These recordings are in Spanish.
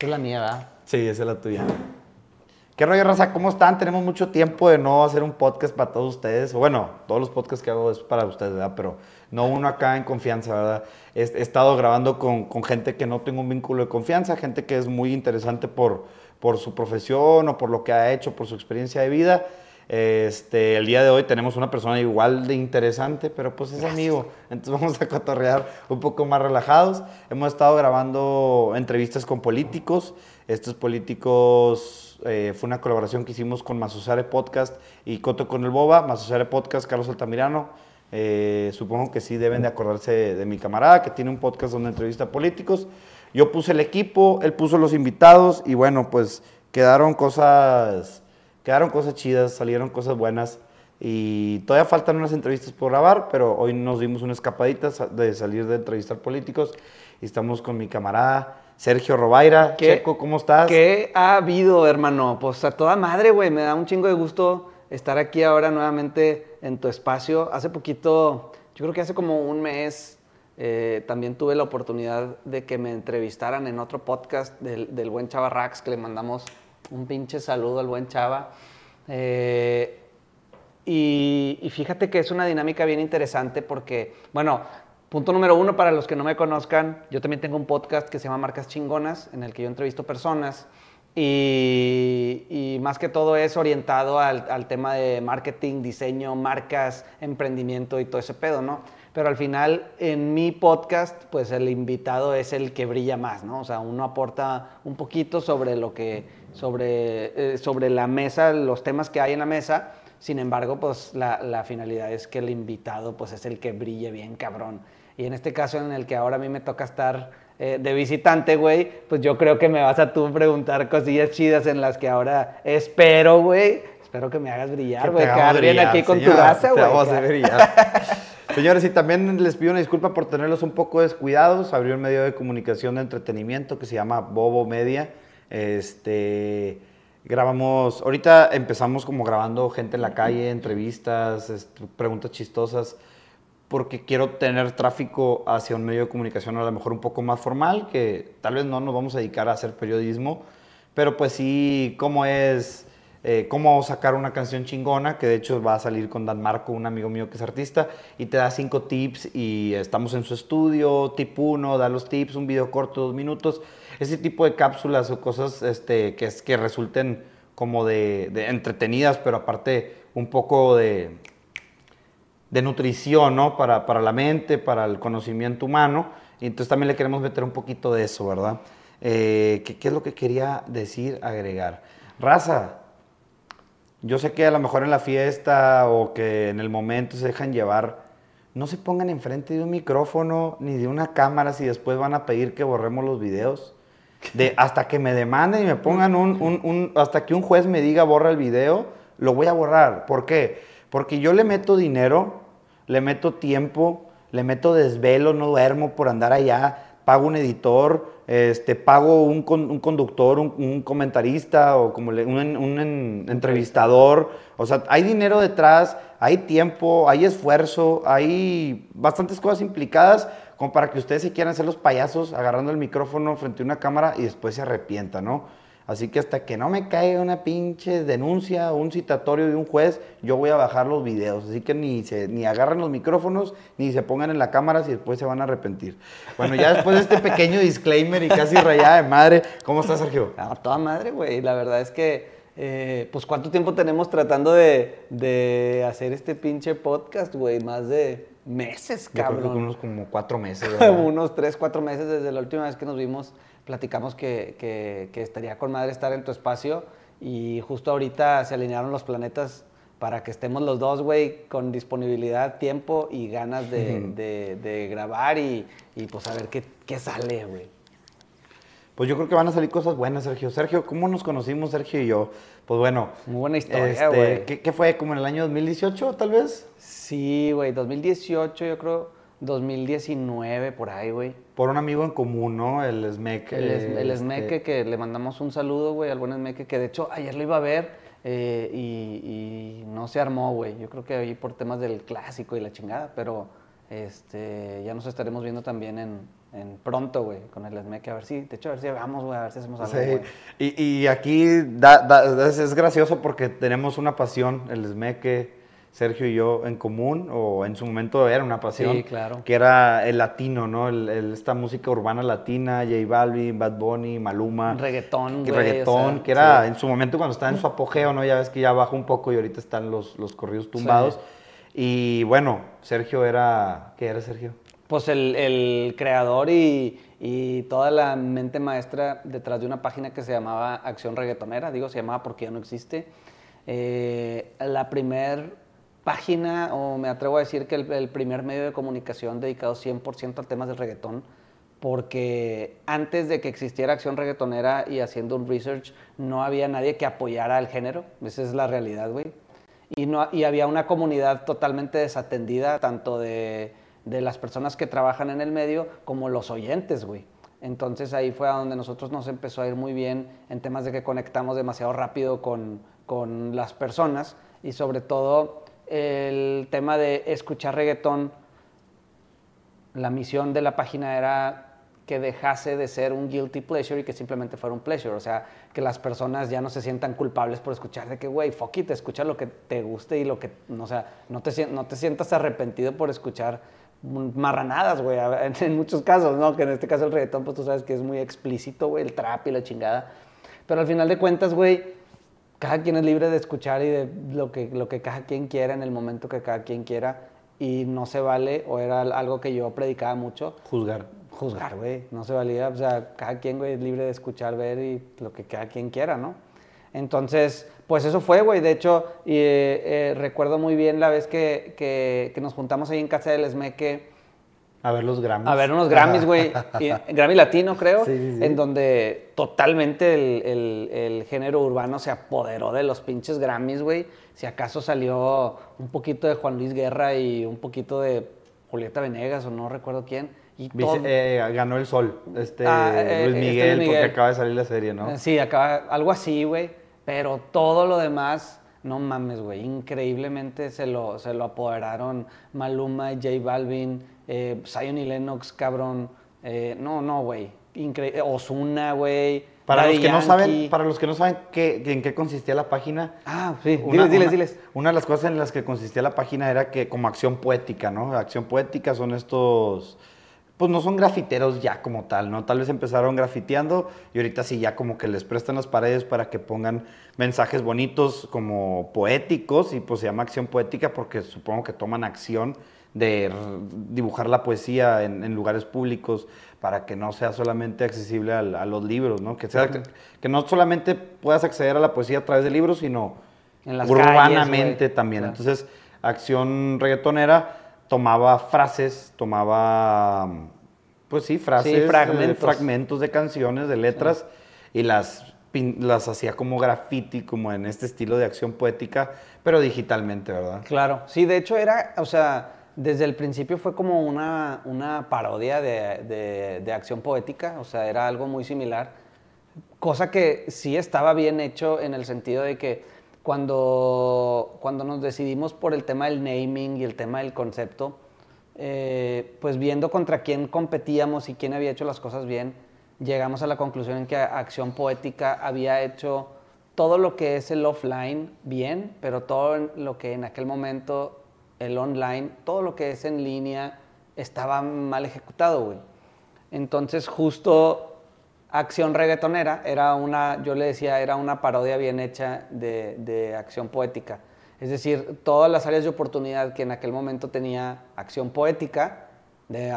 Que es la mía, ¿verdad? Sí, esa es la tuya. ¿Qué rollo, raza? ¿Cómo están? Tenemos mucho tiempo de no hacer un podcast para todos ustedes. Bueno, todos los podcasts que hago es para ustedes, ¿verdad? Pero no uno acá en confianza, ¿verdad? He, he estado grabando con, con, gente que no tengo un vínculo de confianza, gente que es muy interesante por, por su profesión o por lo que ha hecho, por su experiencia de vida. Este, el día de hoy tenemos una persona igual de interesante, pero pues es amigo. Entonces vamos a cotorrear un poco más relajados. Hemos estado grabando entrevistas con políticos. Estos políticos eh, fue una colaboración que hicimos con Masusare Podcast y Coto con el Boba. Masusare Podcast, Carlos Altamirano. Eh, supongo que sí deben de acordarse de, de mi camarada que tiene un podcast donde entrevista a políticos. Yo puse el equipo, él puso los invitados y bueno, pues quedaron cosas quedaron cosas chidas, salieron cosas buenas y todavía faltan unas entrevistas por grabar, pero hoy nos dimos una escapadita de salir de entrevistar políticos y estamos con mi camarada Sergio Robaira. ¿Qué, Checo, ¿cómo estás? ¿Qué ha habido, hermano? Pues a toda madre, güey, me da un chingo de gusto estar aquí ahora nuevamente en tu espacio. Hace poquito, yo creo que hace como un mes, eh, también tuve la oportunidad de que me entrevistaran en otro podcast del, del buen Chava Rax, que le mandamos un pinche saludo al buen Chava. Eh, y, fíjate que es una dinámica bien interesante porque, bueno, punto número uno para los que no me conozcan, yo también tengo un podcast que se llama Marcas Chingonas, en el que yo entrevisto personas. Y, y más que todo es orientado al, al, tema de marketing, diseño, marcas, emprendimiento y todo ese pedo, ¿no? Pero al final, en mi podcast, pues el invitado es el que brilla más, ¿no? O sea, uno aporta un poquito sobre lo que, sobre, eh, sobre la mesa, los temas que hay en la mesa. Sin embargo, pues la, la, finalidad es que el invitado, pues es el que brille bien, cabrón. Y en este caso en el que ahora a mí me toca estar eh, de visitante, güey, pues yo creo que me vas a tú preguntar cosillas chidas en las que ahora espero, güey, espero que me hagas brillar, güey, quedar bien aquí con tu raza, güey. Vamos a brillar. Señores, y también les pido una disculpa por tenerlos un poco descuidados. Abrió un medio de comunicación de entretenimiento que se llama Bobo Media. Este, grabamos, ahorita empezamos como grabando gente en la calle, entrevistas, preguntas chistosas, porque quiero tener tráfico hacia un medio de comunicación a lo mejor un poco más formal, que tal vez no nos vamos a dedicar a hacer periodismo, pero pues sí, cómo es eh, cómo sacar una canción chingona, que de hecho va a salir con Dan Marco, un amigo mío que es artista, y te da cinco tips y estamos en su estudio, tip uno, da los tips, un video corto, dos minutos, ese tipo de cápsulas o cosas este, que, es, que resulten como de, de, entretenidas, pero aparte un poco de, de nutrición, ¿no? Para, para, la mente, para el conocimiento humano, y entonces también le queremos meter un poquito de eso, ¿verdad? Eh, ¿qué, ¿Qué es lo que quería decir, agregar? Raza, yo sé que a lo mejor en la fiesta o que en el momento se dejan llevar, no se pongan enfrente de un micrófono ni de una cámara si después van a pedir que borremos los videos. De, hasta que me demanden y me pongan un, un, un, hasta que un juez me diga borra el video, lo voy a borrar. ¿Por qué? Porque yo le meto dinero, le meto tiempo, le meto desvelo, no duermo por andar allá, pago un editor, este, pago un, un conductor, un, un, comentarista o como le, un, un, entrevistador. O sea, hay dinero detrás, hay tiempo, hay esfuerzo, hay bastantes cosas implicadas como para que ustedes se quieran hacer los payasos agarrando el micrófono frente a una cámara y después se arrepientan, ¿no? Así que hasta que no me caiga una pinche denuncia un citatorio de un juez, yo voy a bajar los videos. Así que ni, se, ni agarren los micrófonos, ni se pongan en la cámara si después se van a arrepentir. Bueno, ya después de este pequeño disclaimer y casi rayada de madre, ¿cómo estás, Sergio? A toda madre, güey. La verdad es que, eh, pues, ¿cuánto tiempo tenemos tratando de, de hacer este pinche podcast, güey? Más de meses, cabrón. Yo creo que unos como cuatro meses. unos tres, cuatro meses desde la última vez que nos vimos platicamos que, que, que, estaría con madre estar en tu espacio y justo ahorita se alinearon los planetas para que estemos los dos, güey, con disponibilidad, tiempo y ganas de, de, de grabar y, y, pues a ver qué, qué sale, güey. Pues yo creo que van a salir cosas buenas, Sergio. Sergio, ¿cómo nos conocimos, Sergio y yo? Pues bueno. Muy buena historia, güey. Este, ¿qué, ¿qué, fue? ¿Como en el año 2018, tal vez? Sí, güey, 2018 yo creo 2019, por ahí, güey. Por un amigo en común, ¿no? El Smeque. El, el este... Que le mandamos un saludo, güey, al buen Smeque, que de hecho ayer lo iba a ver eh, y, y, no se armó, güey. Yo creo que ahí por temas del clásico y la chingada, pero este, ya nos estaremos viendo también en, en pronto, güey, con el SMEC, a ver si, de hecho, a ver si vamos, güey, a ver si hacemos algo, Sí. güey. Y, y aquí da- da- es, es gracioso porque tenemos una pasión, el SMEC, Sergio y yo en común, o en su momento era una pasión. Sí, claro. Que era el latino, ¿no? El- el- esta música urbana latina, J Balvin, Bad Bunny, Maluma. Reggaetón, que güey. reggaetón, o sea, que era sí. en su momento cuando estaba en su apogeo, ¿no? Ya ves que ya bajó un poco y ahorita están los, los corridos tumbados. Y bueno, Sergio era... ¿Qué era Sergio? Pues el, el creador y, y toda la mente maestra detrás de una página que se llamaba Acción Reggaetonera, digo, se llamaba porque ya no existe. Eh, la primer página, o me atrevo a decir que el, el primer medio de comunicación dedicado 100% al tema del reggaetón, porque antes de que existiera Acción Reggaetonera y haciendo un research, no había nadie que apoyara al género, esa es la realidad, güey. Y, no, y había una comunidad totalmente desatendida, tanto de, de las personas que trabajan en el medio como los oyentes, güey. Entonces ahí fue a donde nosotros nos empezó a ir muy bien en temas de que conectamos demasiado rápido con, con las personas y sobre todo el tema de escuchar reggaetón. La misión de la página era que dejase de ser un guilty pleasure y que simplemente fuera un pleasure. O sea, que las personas ya no se sientan culpables por escuchar de que, güey, fuck it, escucha lo que te guste y lo que, o sea, no te, no te sientas arrepentido por escuchar marranadas, güey, en, en muchos casos, ¿no? Que en este caso el reggaetón, pues tú sabes que es muy explícito, güey, el trap y la chingada. Pero al final de cuentas, güey, cada quien es libre de escuchar y de lo que, lo que cada quien quiera en el momento que cada quien quiera y no se vale, o era algo que yo predicaba mucho, Juzgar. juzgar, güey. No se valía. O sea, cada quien, güey, es libre de escuchar, ver y lo que cada quien quiera, ¿no? Entonces, pues eso fue, güey. De hecho, eh, eh, recuerdo muy bien la vez que, que- que nos juntamos ahí en casa del Esmeque A ver los Grammys. a ver unos Grammys, güey. Grammy Latino, creo. Sí, sí, sí. En donde totalmente el, el- el género urbano se apoderó de los pinches Grammys, güey. Si acaso salió un poquito de Juan Luis Guerra y un poquito de Julieta Venegas o no recuerdo quién. Y Vice- todo- eh, ganó el sol, este Ah, eh, Luis este Miguel, Luis porque Miguel. acaba de salir la serie, ¿no? Eh, Sí, acaba, algo así, güey. Pero todo lo demás, no mames, güey. Increíblemente se lo, se lo apoderaron Maluma, J Balvin, eh, Zion y Lennox, cabrón. Eh, no, no, güey. Increíble. Osuna, güey. Para Daddy los que no saben, para los que no saben qué, en qué consistía la página, Ah, sí. Una- diles, diles, una- diles. Una de las cosas en las que consistía la página era que como acción poética, ¿no? Acción poética son estos, pues no son grafiteros ya como tal, ¿no? Tal vez empezaron grafiteando y ahorita sí ya como que les prestan las paredes para que pongan mensajes bonitos como poéticos y pues se llama acción poética porque supongo que toman acción de dibujar la poesía en, en lugares públicos para que no sea solamente accesible al- a, los libros, ¿no? Que, sea, que no solamente puedas acceder a la poesía a través de libros, sino En las urbanamente calles, también. Claro. Entonces, Acción Reggaetonera tomaba frases, tomaba, pues sí, frases, Sí, eh, fragmentos. fragmentos de canciones, de letras, y las, las hacía como graffiti, como en este estilo de acción poética, pero digitalmente, ¿verdad? Claro, sí, de hecho era, o sea, desde el principio fue como una, una parodia de, de- de acción poética, o sea, era algo muy similar, cosa que sí estaba bien hecho en el sentido de que cuando, cuando nos decidimos por el tema del naming y el tema del concepto, eh, pues viendo contra quién competíamos y quién había hecho las cosas bien, llegamos a la conclusión en que Acción Poética había hecho todo lo que es el offline bien, pero todo lo que en aquel momento el online, todo lo que es en línea estaba mal ejecutado, güey. Entonces justo Acción Reggaetonera era una, yo le decía, era una parodia bien hecha de, Acción Poética. Es decir, todas las áreas de oportunidad que en aquel momento tenía Acción Poética,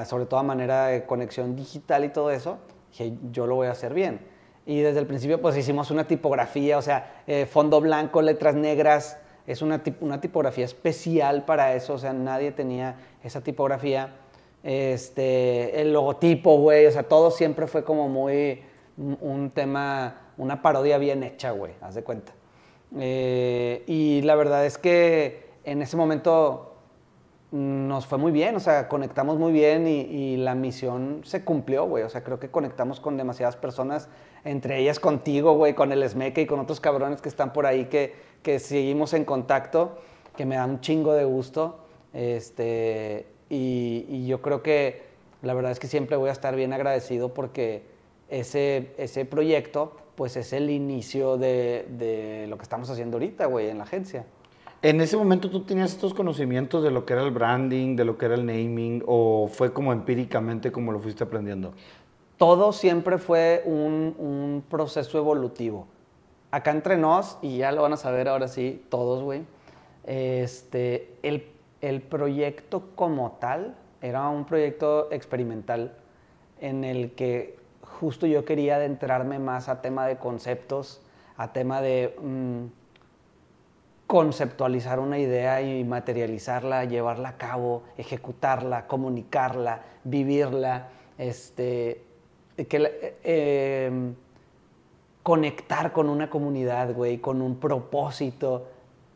sobre todo a manera de conexión digital y todo eso, dije, yo lo voy a hacer bien. Y desde el principio pues hicimos una tipografía, o sea, eh, fondo blanco, letras negras, es una, una tipografía especial para eso, o sea, nadie tenía esa tipografía. Este, el logotipo, güey, o sea, todo siempre fue como muy un, un tema, una parodia bien hecha, güey, haz de cuenta. Eh, y la verdad es que en ese momento nos fue muy bien, o sea, conectamos muy bien y, la misión se cumplió, güey. O sea, creo que conectamos con demasiadas personas, entre ellas contigo, güey, con el Smeke y con otros cabrones que están por ahí que, que seguimos en contacto, que me da un chingo de gusto. Este, y, y yo creo que la verdad es que siempre voy a estar bien agradecido porque ese, ese proyecto, pues es el inicio de, de lo que estamos haciendo ahorita, güey, en la agencia. En ese momento tú tenías estos conocimientos de lo que era el branding, de lo que era el naming, o fue como empíricamente como lo fuiste aprendiendo? Todo siempre fue un, proceso evolutivo. Acá entre nos, y ya lo van a saber ahora sí, todos, güey, este, el, el proyecto como tal era un proyecto experimental en el que justo yo quería adentrarme más a tema de conceptos, a tema de mm, conceptualizar una idea y materializarla, llevarla a cabo, ejecutarla, comunicarla, vivirla, este, que, em, conectar con una comunidad, güey, con un propósito.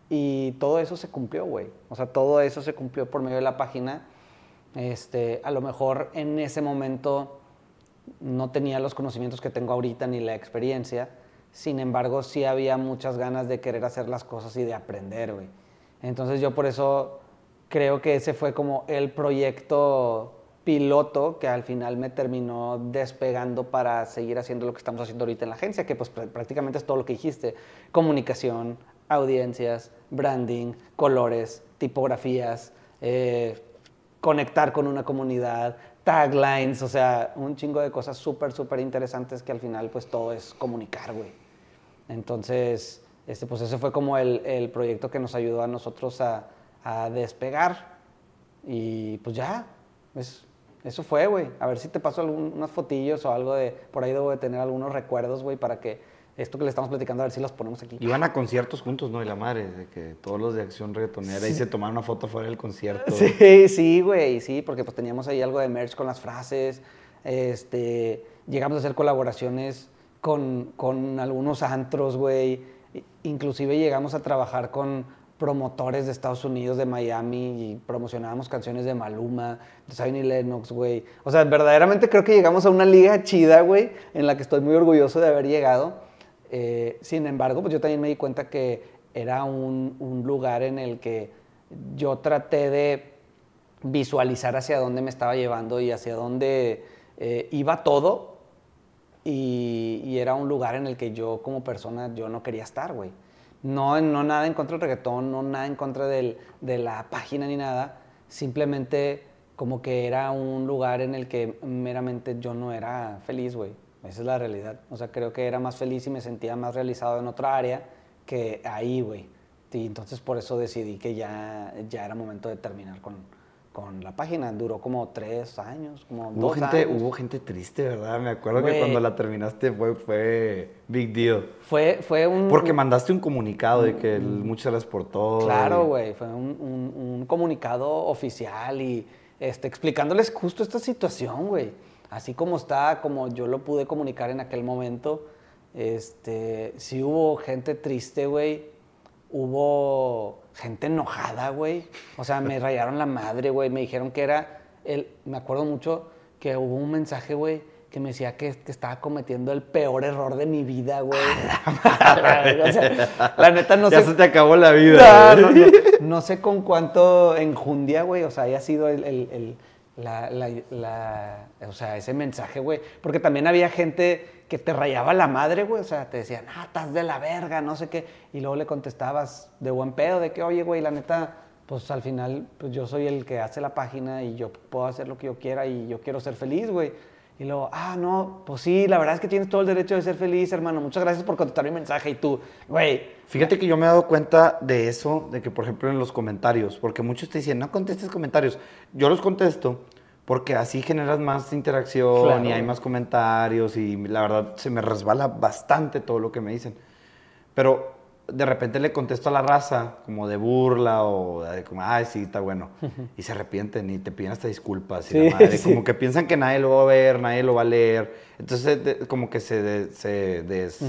Y todo eso se cumplió, güey. O sea, todo eso se cumplió por medio de la página. Este, a lo mejor en ese momento no tenía los conocimientos que tengo ahorita ni la experiencia. Sin embargo, sí había muchas ganas de querer hacer las cosas y de aprender, güey. Entonces yo por eso creo que ese fue como el proyecto piloto que al final me terminó despegando para seguir haciendo lo que estamos haciendo ahorita en la agencia, que pues prácticamente es todo lo que dijiste, comunicación, audiencias, branding, colores, tipografías, eh, conectar con una comunidad, taglines, o sea, un chingo de cosas súper, súper interesantes que al final pues todo es comunicar, güey. Entonces, este, pues ese fue como el, el proyecto que nos ayudó a nosotros a, a despegar y pues ya, es, eso fue, güey. A ver si te paso unas fotillos o algo de, por ahí debo de tener algunos recuerdos, güey, para que esto que le estamos platicando, a ver si los ponemos aquí. Iban a conciertos juntos, ¿no? Y la madre, de que todos los de Acción Reggaetonera y se tomaron una foto fuera del concierto. Sí, sí, güey, sí, porque pues teníamos ahí algo de merch con las frases, este, llegamos a hacer colaboraciones con, con algunos antros, güey, inclusive llegamos a trabajar con promotores de Estados Unidos, de Miami, y promocionábamos canciones de Maluma, de Tiny Lennox, güey. O sea, verdaderamente creo que llegamos a una liga chida, güey, en la que estoy muy orgulloso de haber llegado. Eh, sin embargo, pues yo también me di cuenta que era un, un, lugar en el que yo traté de visualizar hacia dónde me estaba llevando y hacia dónde eh, iba todo. Y, y, era un lugar en el que yo como persona yo no quería estar, güey. No, no nada en contra del reggaetón, no nada en contra del, de la página ni nada. Simplemente como que era un lugar en el que meramente yo no era feliz, güey. Esa es la realidad. O sea, creo que era más feliz y me sentía más realizado en otra área que ahí, güey. Y entonces por eso decidí que ya, ya era momento de terminar con, con la página. Duró como tres años, como hubo dos gente, años. Hubo gente triste, ¿verdad? Me acuerdo que cuando la terminaste fue, fue big deal. Fue, fue un... Porque mandaste un comunicado de que el- muchas gracias por todo. Claro, y- güey, fue un, un- un comunicado oficial y este, explicándoles justo esta situación, güey. Así como está, como yo lo pude comunicar en aquel momento, este, sí hubo gente triste, güey. Hubo gente enojada, güey. O sea, me rayaron la madre, güey. Me dijeron que era, el, me acuerdo mucho que hubo un mensaje, güey, que me decía que, que estaba cometiendo el peor error de mi vida, güey. O sea, la neta no ya sé. se te acabó la vida. No, no, no. No sé con cuánto enjundia, güey, o sea, haya sido el, el- el- la, la- la- o sea, ese mensaje, güey. Porque también había gente que te rayaba la madre, güey, o sea, te decían, ah, estás de la verga, no sé qué. Y luego le contestabas de buen pedo, de que, oye, güey, la neta, pues al final, pues yo soy el que hace la página y yo puedo hacer lo que yo quiera y yo quiero ser feliz, güey. Y luego, ah, no, pues sí, la verdad es que tienes todo el derecho de ser feliz, hermano. Muchas gracias por contestar mi mensaje. Y tú, güey, Fíjate que yo me he dado cuenta de eso, de que por ejemplo en los comentarios, porque muchos te dicen, no contestes comentarios. Yo los contesto porque así generas más interacción Claro. y hay más comentarios y la verdad se me resbala bastante todo lo que me dicen. Pero de repente le contesto a la raza como de burla o de como, ay, sí, está bueno. Y se arrepienten y te piden hasta disculpas. Y Sí, la madre, sí. como que piensan que nadie lo va a ver, nadie lo va a leer. Entonces de- como que se, de- se des-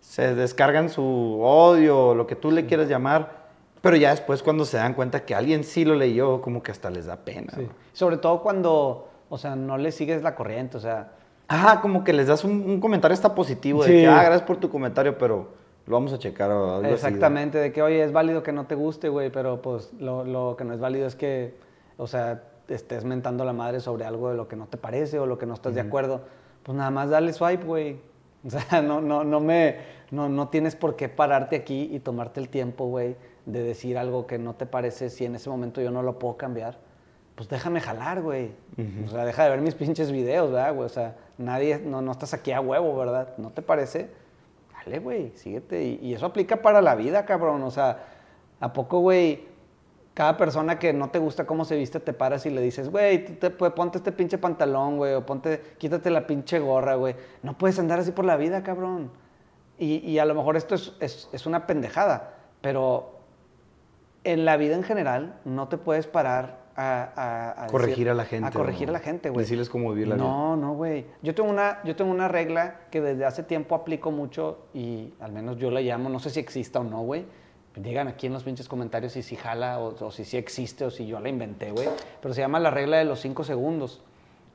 se descargan su odio, lo que tú le quieras llamar, pero ya después cuando se dan cuenta que alguien sí lo leyó, como que hasta les da pena. Sí. ¿no? Sobre todo cuando, o sea, no le sigues la corriente, o sea, Ajá, como que les das un, un comentario hasta positivo de que, ah, gracias por tu comentario, pero lo vamos a checar o algo así, exactamente, de que, oye, es válido que no te guste, güey, pero pues lo, lo que no es válido es que, o sea, estés mentando la madre sobre algo de lo que no te parece o lo que no estás de acuerdo, pues nada más dale swipe, güey. O sea, no, no, no me, no, no tienes por qué pararte aquí y tomarte el tiempo, güey, de decir algo que no te parece si en ese momento yo no lo puedo cambiar. Pues déjame jalar, güey. O sea, deja de ver mis pinches videos, ¿verdad, güey? O sea, nadie, no, no estás aquí a huevo, ¿verdad? ¿No te parece? Dale, güey, síguete. Y, eso aplica para la vida, cabrón. O sea, ¿a poco, güey? cada persona que no te gusta cómo se viste, te paras y le dices, güey, te, pues, ponte este pinche pantalón, güey, o ponte, quítate la pinche gorra, güey. No puedes andar así por la vida, cabrón. Y, y a lo mejor esto es, es, es, una pendejada, pero en la vida en general no te puedes parar a... a, a corregir decir, a la gente. A corregir ¿no? a la gente, güey. Decirles cómo vivir la no, vida. No, no, güey. Yo tengo, una, yo tengo una regla que desde hace tiempo aplico mucho y al menos yo la llamo, no sé si exista o no, güey digan aquí en los pinches comentarios si sí jala o, o, si sí existe o si yo la inventé, güey. Pero se llama la regla de los cinco segundos.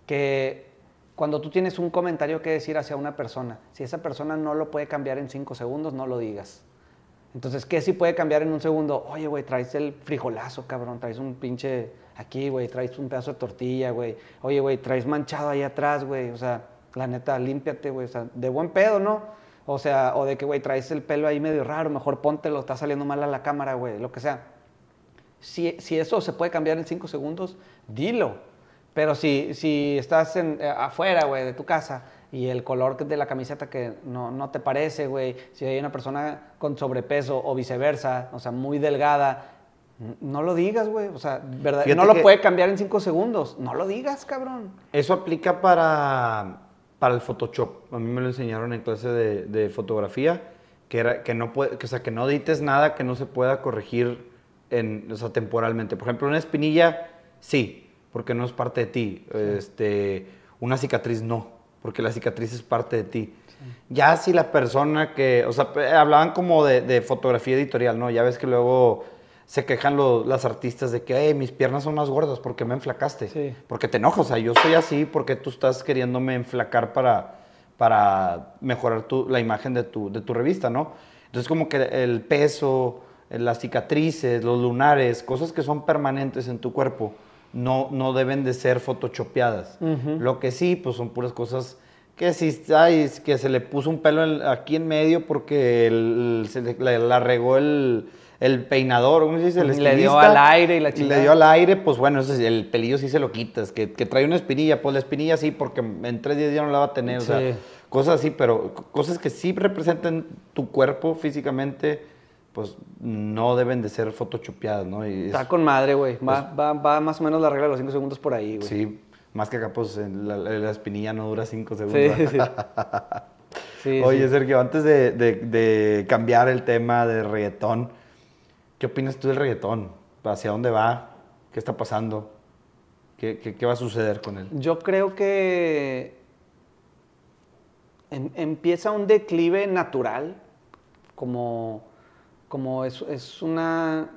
Que cuando tú tienes un comentario que decir hacia una persona, si esa persona no lo puede cambiar en cinco segundos, no lo digas. Entonces, ¿qué sí puede cambiar en un segundo? Oye, güey, traes el frijolazo, cabrón, traes un pinche aquí, güey, traes un pedazo de tortilla, güey. Oye, güey, traes manchado ahí atrás, güey. O sea, la neta, límpiate, güey. O sea, de buen pedo, ¿no? O sea, o de que, güey, traes el pelo ahí medio raro, mejor póntelo, está saliendo mal a la cámara, güey, lo que sea. Si, si, eso se puede cambiar en cinco segundos, dilo. Pero si, si estás en, eh, afuera, güey, de tu casa y el color de la camiseta que no, no te parece, güey, si hay una persona con sobrepeso o viceversa, o sea, muy delgada, no lo digas, güey. O sea, ¿verdad? no lo puede cambiar en cinco segundos. No lo digas, cabrón. Eso aplica para para el Photoshop. A mí me lo enseñaron en clase de, de fotografía, que, era, que, no puede, que, o sea, que no edites nada que no se pueda corregir en, o sea, temporalmente. Por ejemplo, una espinilla, sí, porque no es parte de ti. Sí. Este, una cicatriz, no, porque la cicatriz es parte de ti. Sí. Ya si la persona que, o sea, hablaban como de, de, fotografía editorial, ¿no? Ya ves que luego se quejan los, las artistas de que, hey, mis piernas son más gordas porque me enflacaste. Sí. Porque te enojas, o sea, yo soy así porque tú estás queriéndome enflacar para, para mejorar tu, la imagen de tu, de tu revista, ¿no? Entonces como que el peso, las cicatrices, los lunares, cosas que son permanentes en tu cuerpo, no, no deben de ser photoshopeadas. Uh -huh. Lo que sí, pues son puras cosas que si ay, que se le puso un pelo en, aquí en medio porque el, se le, la, la regó el el peinador, ¿cómo se dice? El le dio al aire y la chica. Le dio al aire, pues bueno, ese, el pelillo sí se lo quitas. Que, que, trae una espinilla, pues la espinilla sí, porque en tres días ya no la va a tener. Sí. O sea, cosas así, pero cosas que sí representan tu cuerpo físicamente, pues no deben de ser photoshopeadas, ¿no? Y Está con madre, güey. Va, va, va, más o menos la regla de los cinco segundos por ahí, güey. Sí, más que acá, pues la, la, espinilla no dura cinco segundos. Sí, sí. sí Oye, sí. Sergio, antes de, de, de cambiar el tema de reggaetón, ¿Qué opinas tú del reggaetón? ¿Hacia dónde va? ¿Qué está pasando? ¿Qué, qué, qué va a suceder con él? Yo creo que en, empieza un declive natural, como, como es, es, una,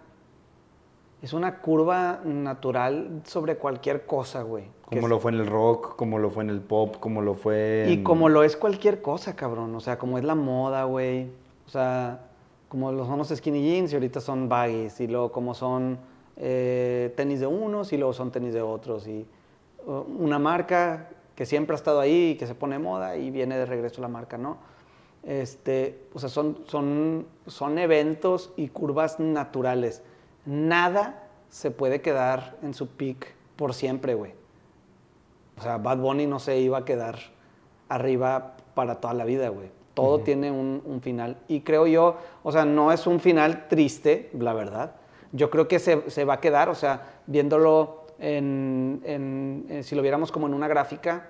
es una curva natural sobre cualquier cosa, güey. Como lo fue en el rock, como lo fue en el pop, como lo fue... En... Y como lo es cualquier cosa, cabrón. O sea, como es la moda, güey. O sea, como los son los skinny jeans y ahorita son baggies, y luego como son eh, tenis de unos y luego son tenis de otros, y uh, una marca que siempre ha estado ahí y que se pone moda y viene de regreso la marca, ¿no? Este, o sea, son, son, son eventos y curvas naturales. Nada se puede quedar en su peak por siempre, güey. O sea, Bad Bunny no se iba a quedar arriba para toda la vida, güey. Todo uh -huh. tiene un, un, final. Y creo yo, o sea, no es un final triste, la verdad. Yo creo que se, se va a quedar, o sea, viéndolo en, en, en, si lo viéramos como en una gráfica,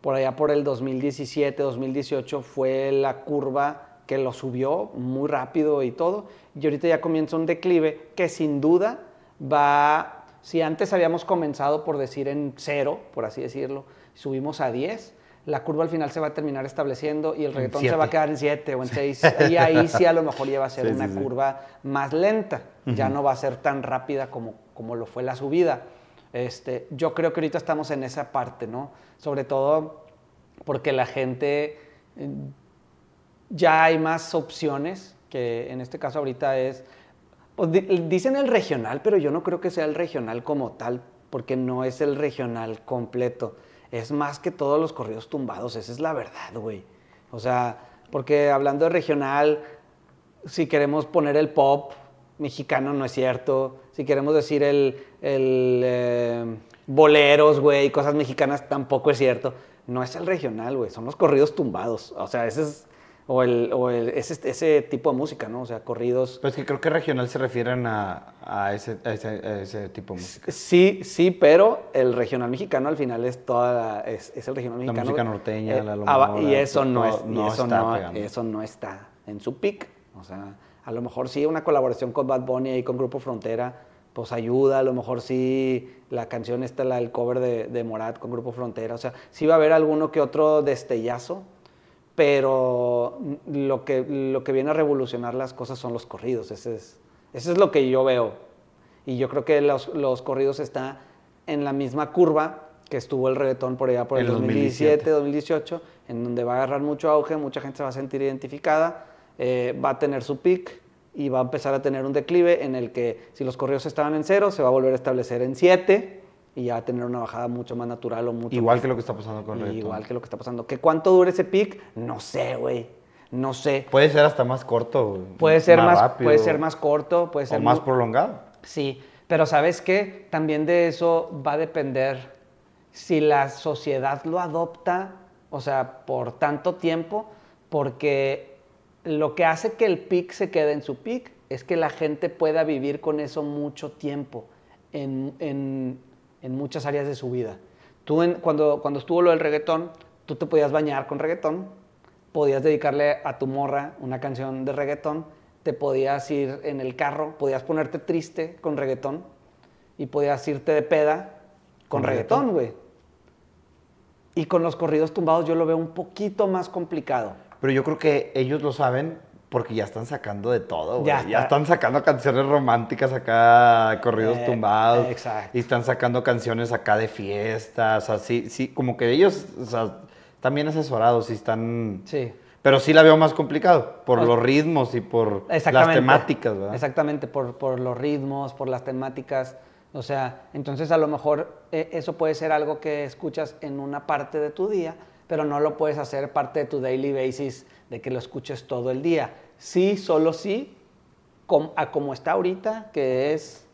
por allá por el 2017, 2018 fue la curva que lo subió muy rápido y todo. Y ahorita ya comienza un declive que sin duda va, si antes habíamos comenzado por decir en cero, por así decirlo, subimos a 10, la curva al final se va a terminar estableciendo y el reggaetón se va a quedar en 7 o en 6. y ahí sí a lo mejor ya va a ser sí, una sí, curva sí. más lenta. Uh -huh. Ya no va a ser tan rápida como, como lo fue la subida. Este, yo creo que ahorita estamos en esa parte, ¿no? Sobre todo porque la gente ya hay más opciones, que en este caso ahorita es, pues, dicen el regional, pero yo no creo que sea el regional como tal, porque no es el regional completo. Es más que todos los corridos tumbados, esa es la verdad, güey. O sea, porque hablando de regional, si queremos poner el pop mexicano, no es cierto. Si queremos decir el, el eh, boleros, güey, cosas mexicanas, tampoco es cierto. No es el regional, güey, son los corridos tumbados. O sea, ese es o, el, o el, ese, ese, tipo de música, ¿no? O sea, corridos. Pues que creo que regional se refieren a, a, ese, a, ese, ese, tipo de música. Sí, sí, pero el regional mexicano al final es toda la, es, es, el regional mexicano. La música norteña, eh, la lomora, Y eso no, es, no, y eso, está no eso no está en su pick. O sea, a lo mejor sí una colaboración con Bad Bunny y con Grupo Frontera, pues ayuda. A lo mejor sí la canción está la, el cover de, de Morat con Grupo Frontera. O sea, sí va a haber alguno que otro destellazo pero lo que, lo que viene a revolucionar las cosas son los corridos, ese es, eso es lo que yo veo. Y yo creo que los, los corridos están en la misma curva que estuvo el reggaetón por allá por el, 2017, 2018, en donde va a agarrar mucho auge, mucha gente se va a sentir identificada, eh, va a tener su pic y va a empezar a tener un declive en el que si los corridos estaban en cero, se va a volver a establecer en siete y ya tener una bajada mucho más natural o mucho Igual más, que lo que está pasando con el Igual que lo que está pasando. ¿Que cuánto dure ese pic? No sé, güey. No sé. Puede ser hasta más corto. Puede ser más, puede ser más corto, puede ser o más muy... prolongado. Sí, pero ¿sabes qué? También de eso va a depender si la sociedad lo adopta, o sea, por tanto tiempo, porque lo que hace que el pic se quede en su pic es que la gente pueda vivir con eso mucho tiempo. En, en, en muchas áreas de su vida. Tú en, cuando, cuando estuvo lo del reggaetón, tú te podías bañar con reggaetón, podías dedicarle a tu morra una canción de reggaetón, te podías ir en el carro, podías ponerte triste con reggaetón y podías irte de peda con, ¿Con reggaetón, güey. Y con los corridos tumbados yo lo veo un poquito más complicado. Pero yo creo que ellos lo saben porque ya están sacando de todo, güey. Ya, ya, están sacando canciones románticas acá, corridos eh, tumbados. Exacto. Y están sacando canciones acá de fiestas, así, sí, como que ellos, o sea, están bien asesorados y están... Sí. Pero sí la veo más complicado, por o, los ritmos y por las temáticas, ¿verdad? Exactamente, por, por los ritmos, por las temáticas. O sea, entonces a lo mejor eh, eso puede ser algo que escuchas en una parte de tu día, pero no lo puedes hacer parte de tu daily basis de que lo escuches todo el día. Sí, solo sí, a como está ahorita, que es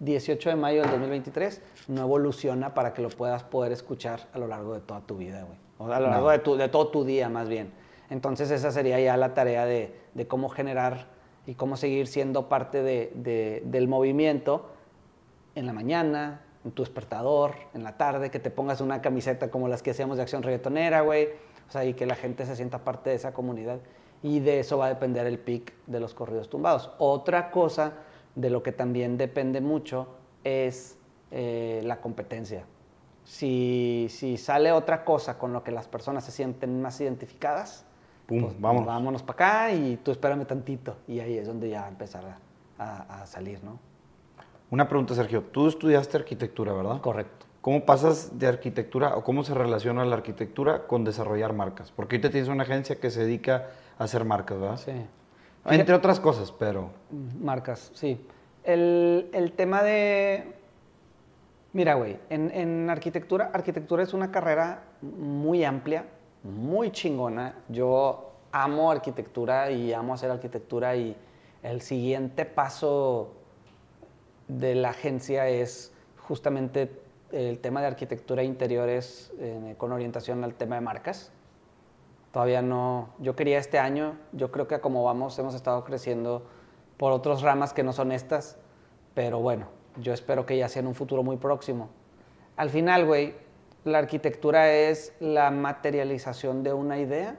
18 de mayo del 2023, no evoluciona para que lo puedas poder escuchar a lo largo de toda tu vida, güey. O a lo largo no. de, tu, de, todo tu día, más bien. Entonces esa sería ya la tarea de, de cómo generar y cómo seguir siendo parte de, de, del movimiento en la mañana, en tu despertador, en la tarde, que te pongas una camiseta como las que hacíamos de acción reggaetonera, güey. O sea, y que la gente se sienta parte de esa comunidad. Y de eso va a depender el pic de los corridos tumbados. Otra cosa de lo que también depende mucho es eh, la competencia. Si, si, sale otra cosa con lo que las personas se sienten más identificadas, Pum, pues, vamos. vámonos para acá y tú espérame tantito. Y ahí es donde ya empezar a, a, a salir, ¿no? Una pregunta, Sergio. Tú estudiaste arquitectura, ¿verdad? Correcto. ¿Cómo pasas de arquitectura o cómo se relaciona la arquitectura con desarrollar marcas? Porque ahorita tienes una agencia que se dedica a hacer marcas, ¿verdad? Sí. Entre otras cosas, pero... Marcas, sí. El, el tema de... Mira, güey, en, en, arquitectura, arquitectura es una carrera muy amplia, muy chingona. Yo amo arquitectura y amo hacer arquitectura y el siguiente paso de la agencia es justamente el tema de arquitectura interiores eh, con orientación al tema de marcas. Todavía no, yo quería este año, yo creo que como vamos hemos estado creciendo por otras ramas que no son estas, pero bueno, yo espero que ya sea en un futuro muy próximo. Al final, güey, la arquitectura es la materialización de una idea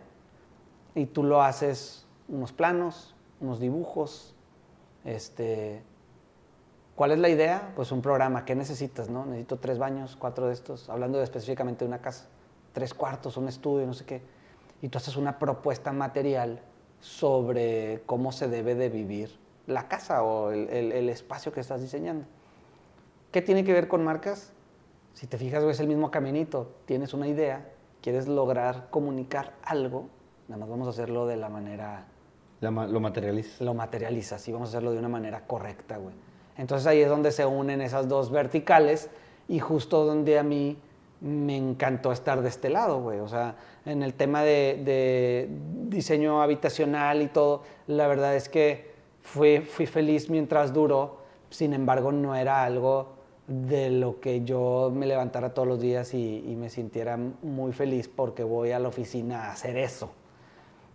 y tú lo haces unos planos, unos dibujos, este, ¿Cuál es la idea? Pues un programa. ¿Qué necesitas? No? Necesito tres baños, cuatro de estos, hablando de específicamente de una casa. Tres cuartos, un estudio, no sé qué. Y tú haces una propuesta material sobre cómo se debe de vivir la casa o el, el, el espacio que estás diseñando. ¿Qué tiene que ver con marcas? Si te fijas, es el mismo caminito. Tienes una idea, quieres lograr comunicar algo, nada más vamos a hacerlo de la manera... La, lo materializas. Lo materializas y vamos a hacerlo de una manera correcta, güey. Entonces ahí es donde se unen esas dos verticales y justo donde a mí me encantó estar de este lado, güey. O sea, en el tema de, diseño habitacional y todo, la verdad es que fui, fui feliz mientras duró, sin embargo no era algo de lo que yo me levantara todos los días y, y, me sintiera muy feliz porque voy a la oficina a hacer eso.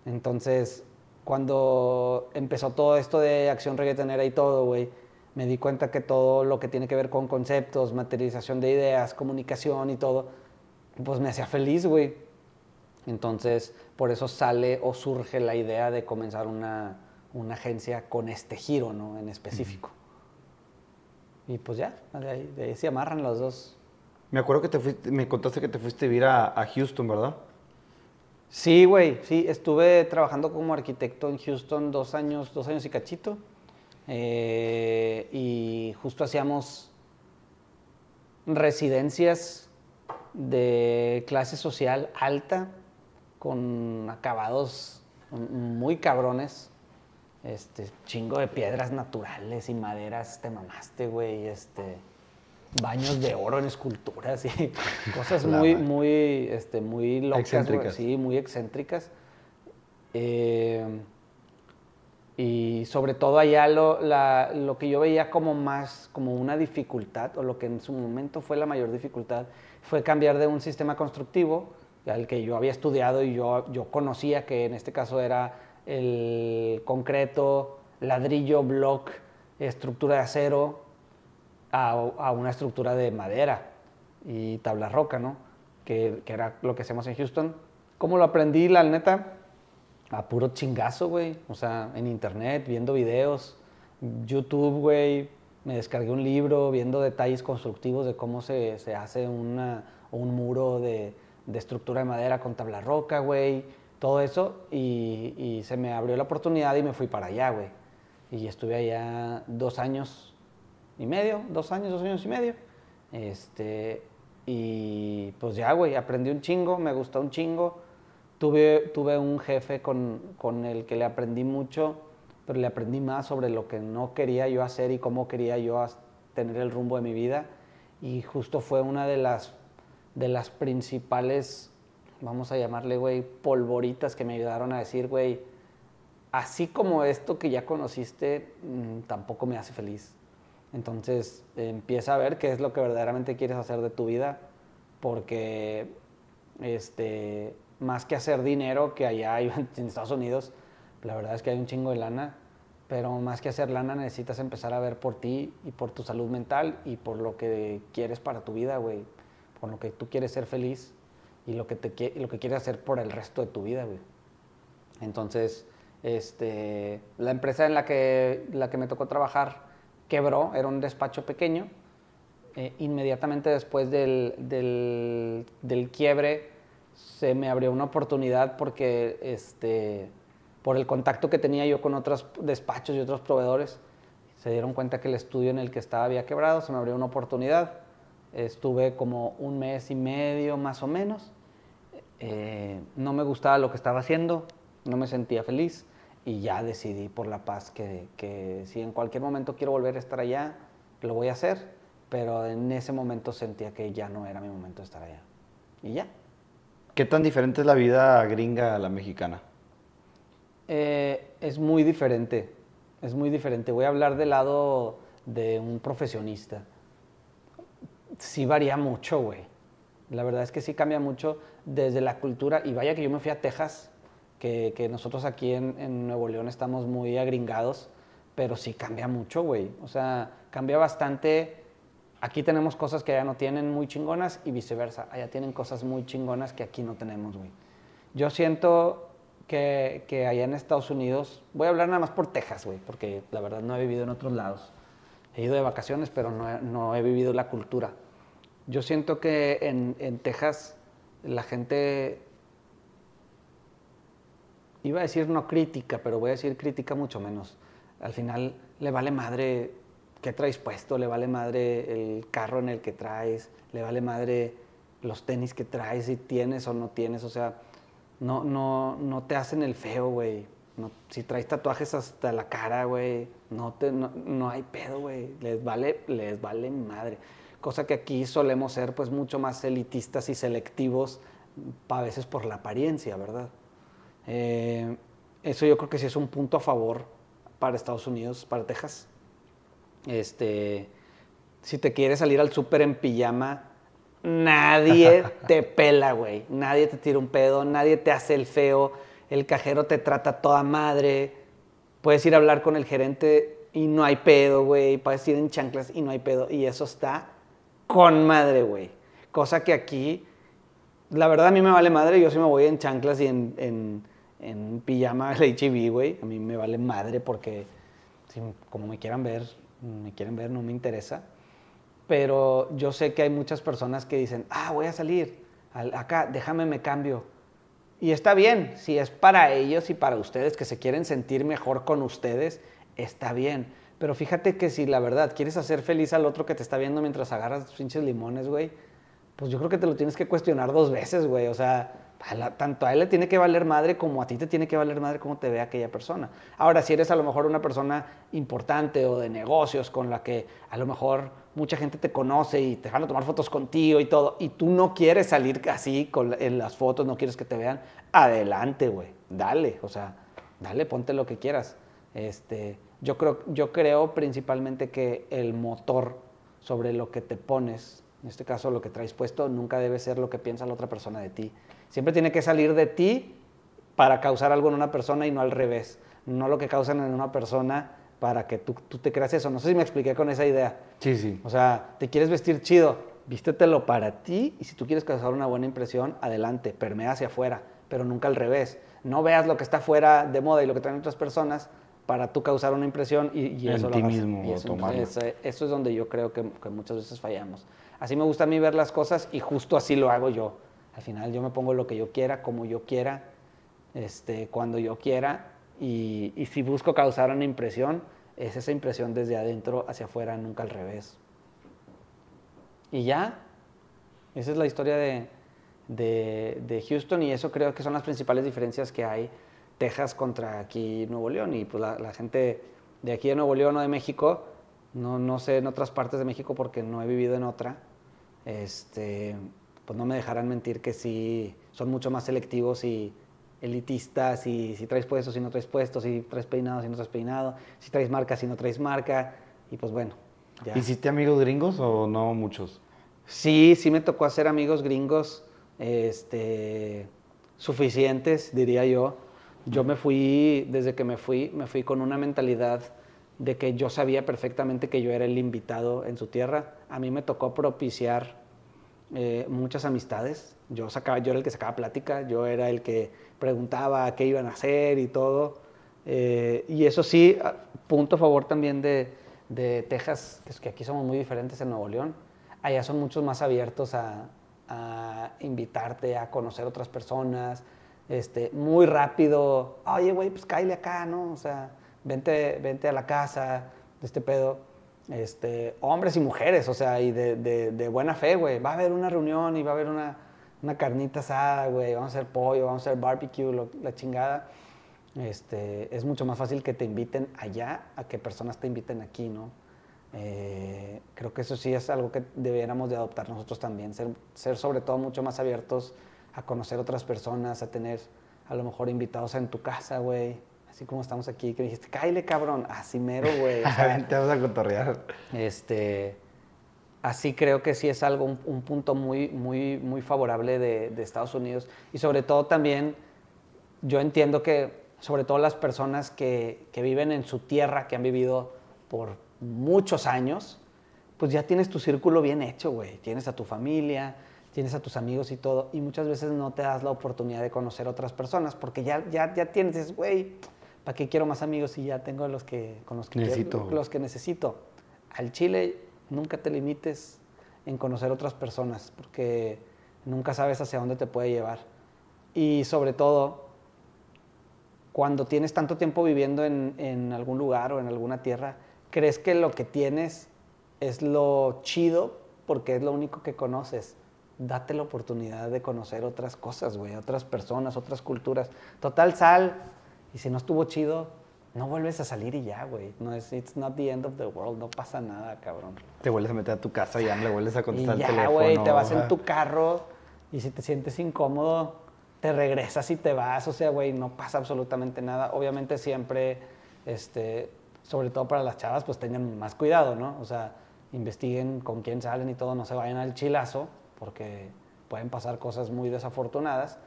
Entonces, cuando empezó todo esto de acción reggaetonera y todo, güey, me di cuenta que todo lo que tiene que ver con conceptos, materialización de ideas, comunicación y todo, pues me hacía feliz, güey. Entonces, por eso sale o surge la idea de comenzar una, una agencia con este giro, ¿no? En específico. Y pues ya, de ahí, de ahí, se amarran los dos. Me acuerdo que te fuiste, me contaste que te fuiste a vivir a, a Houston, ¿verdad? Sí, güey, sí, estuve trabajando como arquitecto en Houston dos años, dos años y cachito. Eh, y justo hacíamos residencias de clase social alta con acabados muy cabrones. Este, chingo de piedras naturales y maderas, te mamaste, güey. Este, baños de oro en esculturas y cosas muy, muy, este, muy locas. Excéntricas. Sí, muy excéntricas. Eh, y sobre todo allá lo, la, lo, que yo veía como más, como una dificultad, o lo que en su momento fue la mayor dificultad, fue cambiar de un sistema constructivo al que yo había estudiado y yo, yo conocía que en este caso era el concreto, ladrillo, block, estructura de acero, a, a una estructura de madera y tabla roca, ¿no? Que, que era lo que hacemos en Houston. ¿Cómo lo aprendí, la neta? A puro chingazo, güey. O sea, en internet, viendo videos, YouTube, güey. Me descargué un libro viendo detalles constructivos de cómo se, se hace una, un muro de, de, estructura de madera con tabla roca, güey. Todo eso. Y, y, se me abrió la oportunidad y me fui para allá, güey. Y estuve allá dos años y medio, dos años, dos años y medio. Este, y pues ya, güey, aprendí un chingo, me gustó un chingo Tuve, tuve un jefe con, con, el que le aprendí mucho, pero le aprendí más sobre lo que no quería yo hacer y cómo quería yo tener el rumbo de mi vida. Y justo fue una de las, de las principales, vamos a llamarle, güey, polvoritas que me ayudaron a decir, güey, así como esto que ya conociste, mmm, tampoco me hace feliz. Entonces empieza a ver qué es lo que verdaderamente quieres hacer de tu vida, porque este, más que hacer dinero, que allá en Estados Unidos, la verdad es que hay un chingo de lana, pero más que hacer lana necesitas empezar a ver por ti y por tu salud mental y por lo que quieres para tu vida, güey, por lo que tú quieres ser feliz y lo que, te, lo que quieres hacer por el resto de tu vida, güey. Entonces, este, la empresa en la que, la que me tocó trabajar quebró, era un despacho pequeño. Eh, inmediatamente después del, del, del quiebre, se me abrió una oportunidad porque, este, por el contacto que tenía yo con otros despachos y otros proveedores, se dieron cuenta que el estudio en el que estaba había quebrado, se me abrió una oportunidad. Estuve como un mes y medio más o menos. Eh, no me gustaba lo que estaba haciendo, no me sentía feliz y ya decidí por la paz que, que si en cualquier momento quiero volver a estar allá, lo voy a hacer, pero en ese momento sentía que ya no era mi momento de estar allá. Y ya. ¿Qué tan diferente es la vida gringa a la mexicana? Eh, es muy diferente, es muy diferente. Voy a hablar del lado de un profesionista. Sí varía mucho, güey. La verdad es que sí cambia mucho desde la cultura. Y vaya que yo me fui a Texas, que, que nosotros aquí en, en, Nuevo León estamos muy agringados, pero sí cambia mucho, güey. O sea, cambia bastante aquí tenemos cosas que allá no tienen muy chingonas y viceversa. Allá tienen cosas muy chingonas que aquí no tenemos, güey. Yo siento que, que, allá en Estados Unidos, voy a hablar nada más por Texas, güey, porque la verdad no he vivido en otros lados. He ido de vacaciones, pero no he, no he vivido la cultura. Yo siento que en, en Texas la gente, iba a decir no crítica, pero voy a decir crítica mucho menos. Al final le vale madre qué traes puesto, le vale madre el carro en el que traes, le vale madre los tenis que traes, si tienes o no tienes, o sea, no, no, no te hacen el feo, güey. Si traes tatuajes hasta la cara, güey, no, te, no, no hay pedo, güey. Les vale, les vale madre. cosa que aquí solemos ser pues mucho más elitistas y selectivos, a veces por la apariencia, ¿verdad? Eh, eso yo creo que sí es un punto a favor para Estados Unidos, para Texas. Este, si te quieres salir al súper en pijama, nadie te pela, güey. Nadie te tira un pedo, nadie te hace el feo, el cajero te trata toda madre. Puedes ir a hablar con el gerente y no hay pedo, güey. Puedes ir en chanclas y no hay pedo. Y eso está con madre, güey. Cosa que aquí, la verdad a mí me vale madre. Yo sí me voy en chanclas y en, en, en pijama al HIV, güey. A mí me vale madre porque si, como me quieran ver, me quieren ver, no me interesa. Pero yo sé que hay muchas personas que dicen, ah, voy a salir acá, déjame me cambio. Y está bien, si es para ellos y para ustedes que se quieren sentir mejor con ustedes, está bien. Pero fíjate que si la verdad quieres hacer feliz al otro que te está viendo mientras agarras tus pinches limones, güey, pues yo creo que te lo tienes que cuestionar dos veces, güey. O sea, tanto a él le tiene que valer madre como a ti te tiene que valer madre cómo te ve aquella persona. Ahora, si eres a lo mejor una persona importante o de negocios con la que a lo mejor mucha gente te conoce y te van a tomar fotos contigo y todo, y tú no quieres salir así con, en las fotos, no quieres que te vean, adelante, güey, dale, o sea, dale, ponte lo que quieras. Este, yo, creo, yo creo principalmente que el motor sobre lo que te pones, en este caso lo que traes puesto, nunca debe ser lo que piensa la otra persona de ti Siempre tiene que salir de ti para causar algo en una persona y no al revés. No lo que causan en una persona para que tú, te creas eso. No sé si me expliqué con esa idea. Sí, sí. O sea, te quieres vestir chido, vístetelo para ti y si tú quieres causar una buena impresión, adelante, permea hacia afuera, pero nunca al revés. No veas lo que está fuera de moda y lo que traen otras personas para tú causar una impresión y, eso lo mismo eso, eso, es donde yo creo que, que muchas veces fallamos. Así me gusta a mí ver las cosas y justo así lo hago yo. Al final yo me pongo lo que yo quiera, como yo quiera, este, cuando yo quiera, y, si busco causar una impresión, es esa impresión desde adentro hacia afuera, nunca al revés. Y ya, esa es la historia de, de, Houston y eso creo que son las principales diferencias que hay Texas contra aquí Nuevo León. Y pues la, la, gente de aquí de Nuevo León o de México, no, no sé en otras partes de México porque no he vivido en otra, este, pues no me dejarán mentir que sí son mucho más selectivos y elitistas y si traes puestos y no traes puestos, si traes peinado y no traes peinado, si traes marca si no traes marca y pues bueno. Ya. ¿Hiciste amigos gringos o no muchos? Sí, sí me tocó hacer amigos gringos este, suficientes, diría yo. Yo me fui, desde que me fui, me fui con una mentalidad de que yo sabía perfectamente que yo era el invitado en su tierra. A mí me tocó propiciar eh, muchas amistades. Yo, sacaba, yo era el que sacaba plática, yo era el que preguntaba qué iban a hacer y todo. Eh, y eso sí, punto a favor también de, de Texas, que es que aquí somos muy diferentes en Nuevo León. Allá son muchos más abiertos a, a invitarte a conocer otras personas. Este, muy rápido, oye, güey, pues cállate acá, ¿no? O sea, vente, vente a la casa, de este pedo este, hombres y mujeres, o sea, y de, buena fe, güey. Va a haber una reunión y va a haber una, una carnita asada, güey. Vamos a hacer pollo, vamos a hacer barbecue, la chingada. Este, es mucho más fácil que te inviten allá a que personas te inviten aquí, ¿no? Eh, creo que eso sí es algo que debiéramos de adoptar nosotros también, ser, ser sobre todo mucho más abiertos a conocer otras personas, a tener a lo mejor invitados en tu casa, güey así como estamos aquí, que dijiste, cáile, cabrón, así mero, güey. Te vas a cotorrear. Este, así creo que sí es algo, un, punto muy, muy, muy favorable de, de, Estados Unidos. Y sobre todo también, yo entiendo que, sobre todo las personas que, que viven en su tierra, que han vivido por muchos años, pues ya tienes tu círculo bien hecho, güey. Tienes a tu familia, tienes a tus amigos y todo, y muchas veces no te das la oportunidad de conocer otras personas, porque ya, ya, ya tienes, güey, ¿para qué quiero más amigos si ya tengo los que, con los que necesito? los que necesito. Al Chile nunca te limites en conocer otras personas, porque nunca sabes hacia dónde te puede llevar. Y sobre todo, cuando tienes tanto tiempo viviendo en, en algún lugar o en alguna tierra, crees que lo que tienes es lo chido porque es lo único que conoces. Date la oportunidad de conocer otras cosas, güey, otras personas, otras culturas. Total, sal, y si no estuvo chido, no vuelves a salir y ya, güey. No es, it's not the end of the world, no pasa nada, cabrón. Te vuelves a meter a tu casa y ya no le vuelves a contestar Y el ya, teléfono. güey, te vas en tu carro y si te sientes incómodo, te regresas y te vas. O sea, güey, no pasa absolutamente nada. Obviamente siempre, este, sobre todo para las chavas, pues tengan más cuidado, ¿no? O sea, investiguen con quién salen y todo, no se vayan al chilazo, porque pueden pasar cosas muy desafortunadas.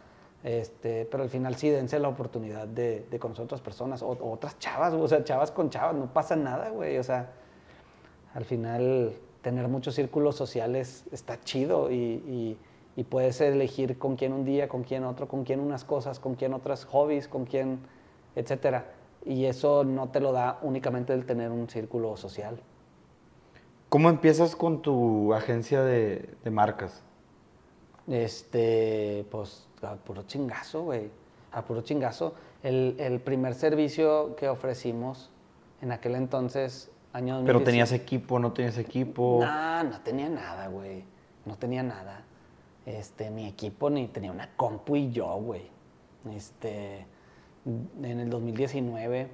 Este, pero al final sí dense la oportunidad de, de conocer otras personas, o, otras chavas, o sea, chavas con chavas, no pasa nada, güey. O sea, al final tener muchos círculos sociales está chido y, y- y puedes elegir con quién un día, con quién otro, con quién unas cosas, con quién otras hobbies, con quién, etcétera. Y eso no te lo da únicamente el tener un círculo social. ¿Cómo empiezas con tu agencia de, de marcas? Este, pues a puro chingazo, güey. A puro chingazo. El, el primer servicio que ofrecimos en aquel entonces, año 2017. Pero tenías equipo, no tenías equipo. No, no tenía nada, güey. No tenía nada. Este, ni equipo, ni tenía una compu y yo, güey. Este, en el 2019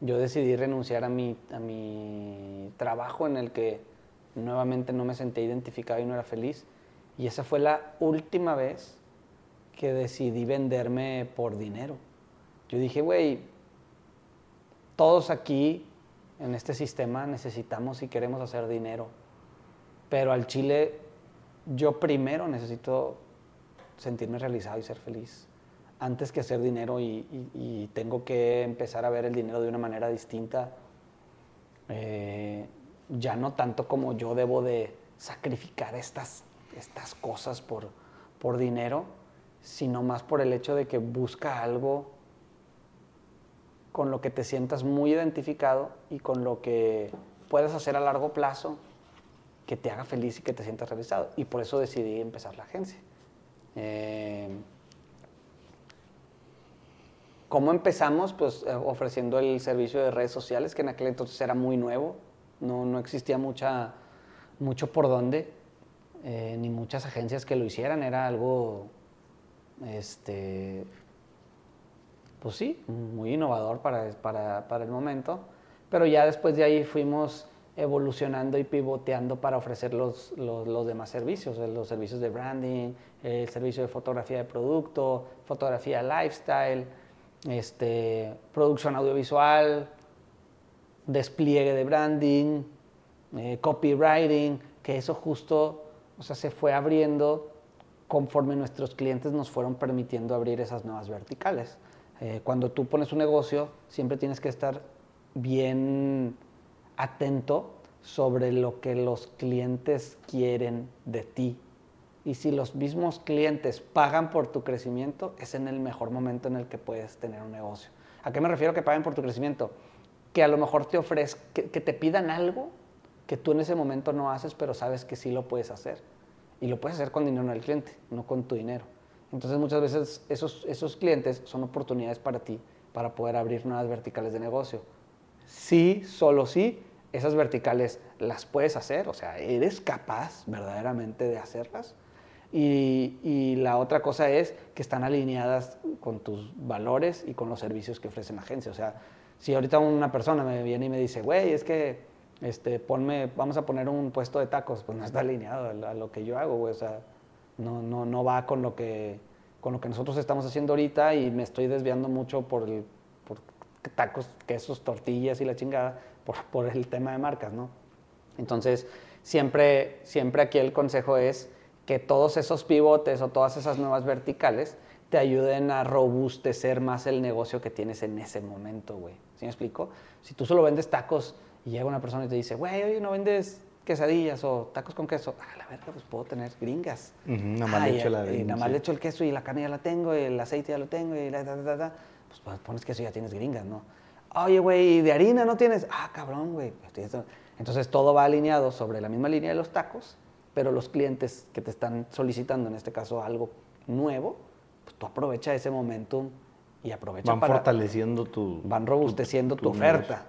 yo decidí renunciar a mi, a mi trabajo en el que nuevamente no me sentía identificado y no era feliz. Y esa fue la última vez que decidí venderme por dinero. Yo dije, güey, todos aquí en este sistema necesitamos y queremos hacer dinero. Pero al Chile yo primero necesito sentirme realizado y ser feliz antes que hacer dinero y, tengo que empezar a ver el dinero de una manera distinta. Eh, ya no tanto como yo debo de sacrificar estas, estas cosas por, por dinero, sino más por el hecho de que busca algo con lo que te sientas muy identificado y con lo que puedas hacer a largo plazo que te haga feliz y que te sientas realizado. Y por eso decidí empezar la agencia. Eh, ¿Cómo empezamos? Pues eh, ofreciendo el servicio de redes sociales, que en aquel entonces era muy nuevo, no, no existía mucha, mucho por dónde, eh, ni muchas agencias que lo hicieran, era algo, este, pues sí, muy innovador para, el momento, pero ya después de ahí fuimos evolucionando y pivoteando para ofrecer los demás servicios, eh, los servicios de branding, el servicio de fotografía de producto, fotografía lifestyle, este, producción audiovisual, despliegue de branding, eh, copywriting, que eso justo, o sea, se fue abriendo conforme nuestros clientes nos fueron permitiendo abrir esas nuevas verticales. Eh, cuando tú pones un negocio, siempre tienes que estar bien atento sobre lo que los clientes quieren de ti. Y si los mismos clientes pagan por tu crecimiento, es en el mejor momento en el que puedes tener un negocio. ¿A qué me refiero que paguen por tu crecimiento? Que a lo mejor te ofrezcan, que, que te pidan algo que tú en ese momento no haces, pero sabes que sí lo puedes hacer. Y lo puedes hacer con dinero del cliente, no con tu dinero. Entonces muchas veces esos, esos clientes son oportunidades para ti, para poder abrir nuevas verticales de negocio. Sí, solo sí, esas verticales las puedes hacer, o sea, eres capaz verdaderamente de hacerlas. Y, y la otra cosa es que están alineadas con tus valores y con los servicios que ofrecen la agencia. O sea, si ahorita una persona me viene y me dice, güey, es que este, ponme, vamos a poner un puesto de tacos, pues no está alineado a, lo que yo hago, güey. O sea, no, no, no va con lo, que, con lo que nosotros estamos haciendo ahorita y me estoy desviando mucho por, el, por tacos, quesos, tortillas y la chingada, por, por el tema de marcas, ¿no? Entonces, siempre, siempre aquí el consejo es que todos esos pivotes o todas esas nuevas verticales te ayuden a robustecer más el negocio que tienes en ese momento, güey. ¿Sí me explico? Si tú solo vendes tacos y llega una persona y te dice, güey, oye, ¿no vendes quesadillas o tacos con queso? Ah, la verga, pues puedo tener gringas. Ujú, nada más le echo la y de- nada más sí. le echo el queso y la carne ya la tengo, y el aceite ya lo tengo, y la, ta, ta, ta, ta. Pues, pues pones queso y ya tienes gringas, ¿no? Oye, güey, ¿y de harina no tienes? Ah, cabrón, güey. pues Entonces todo va alineado sobre la misma línea de los tacos, pero los clientes que te están solicitando, en este caso algo nuevo, pues tú aprovecha ese momentum y aprovecha Van para fortaleciendo tu... van robusteciendo tu, tu oferta.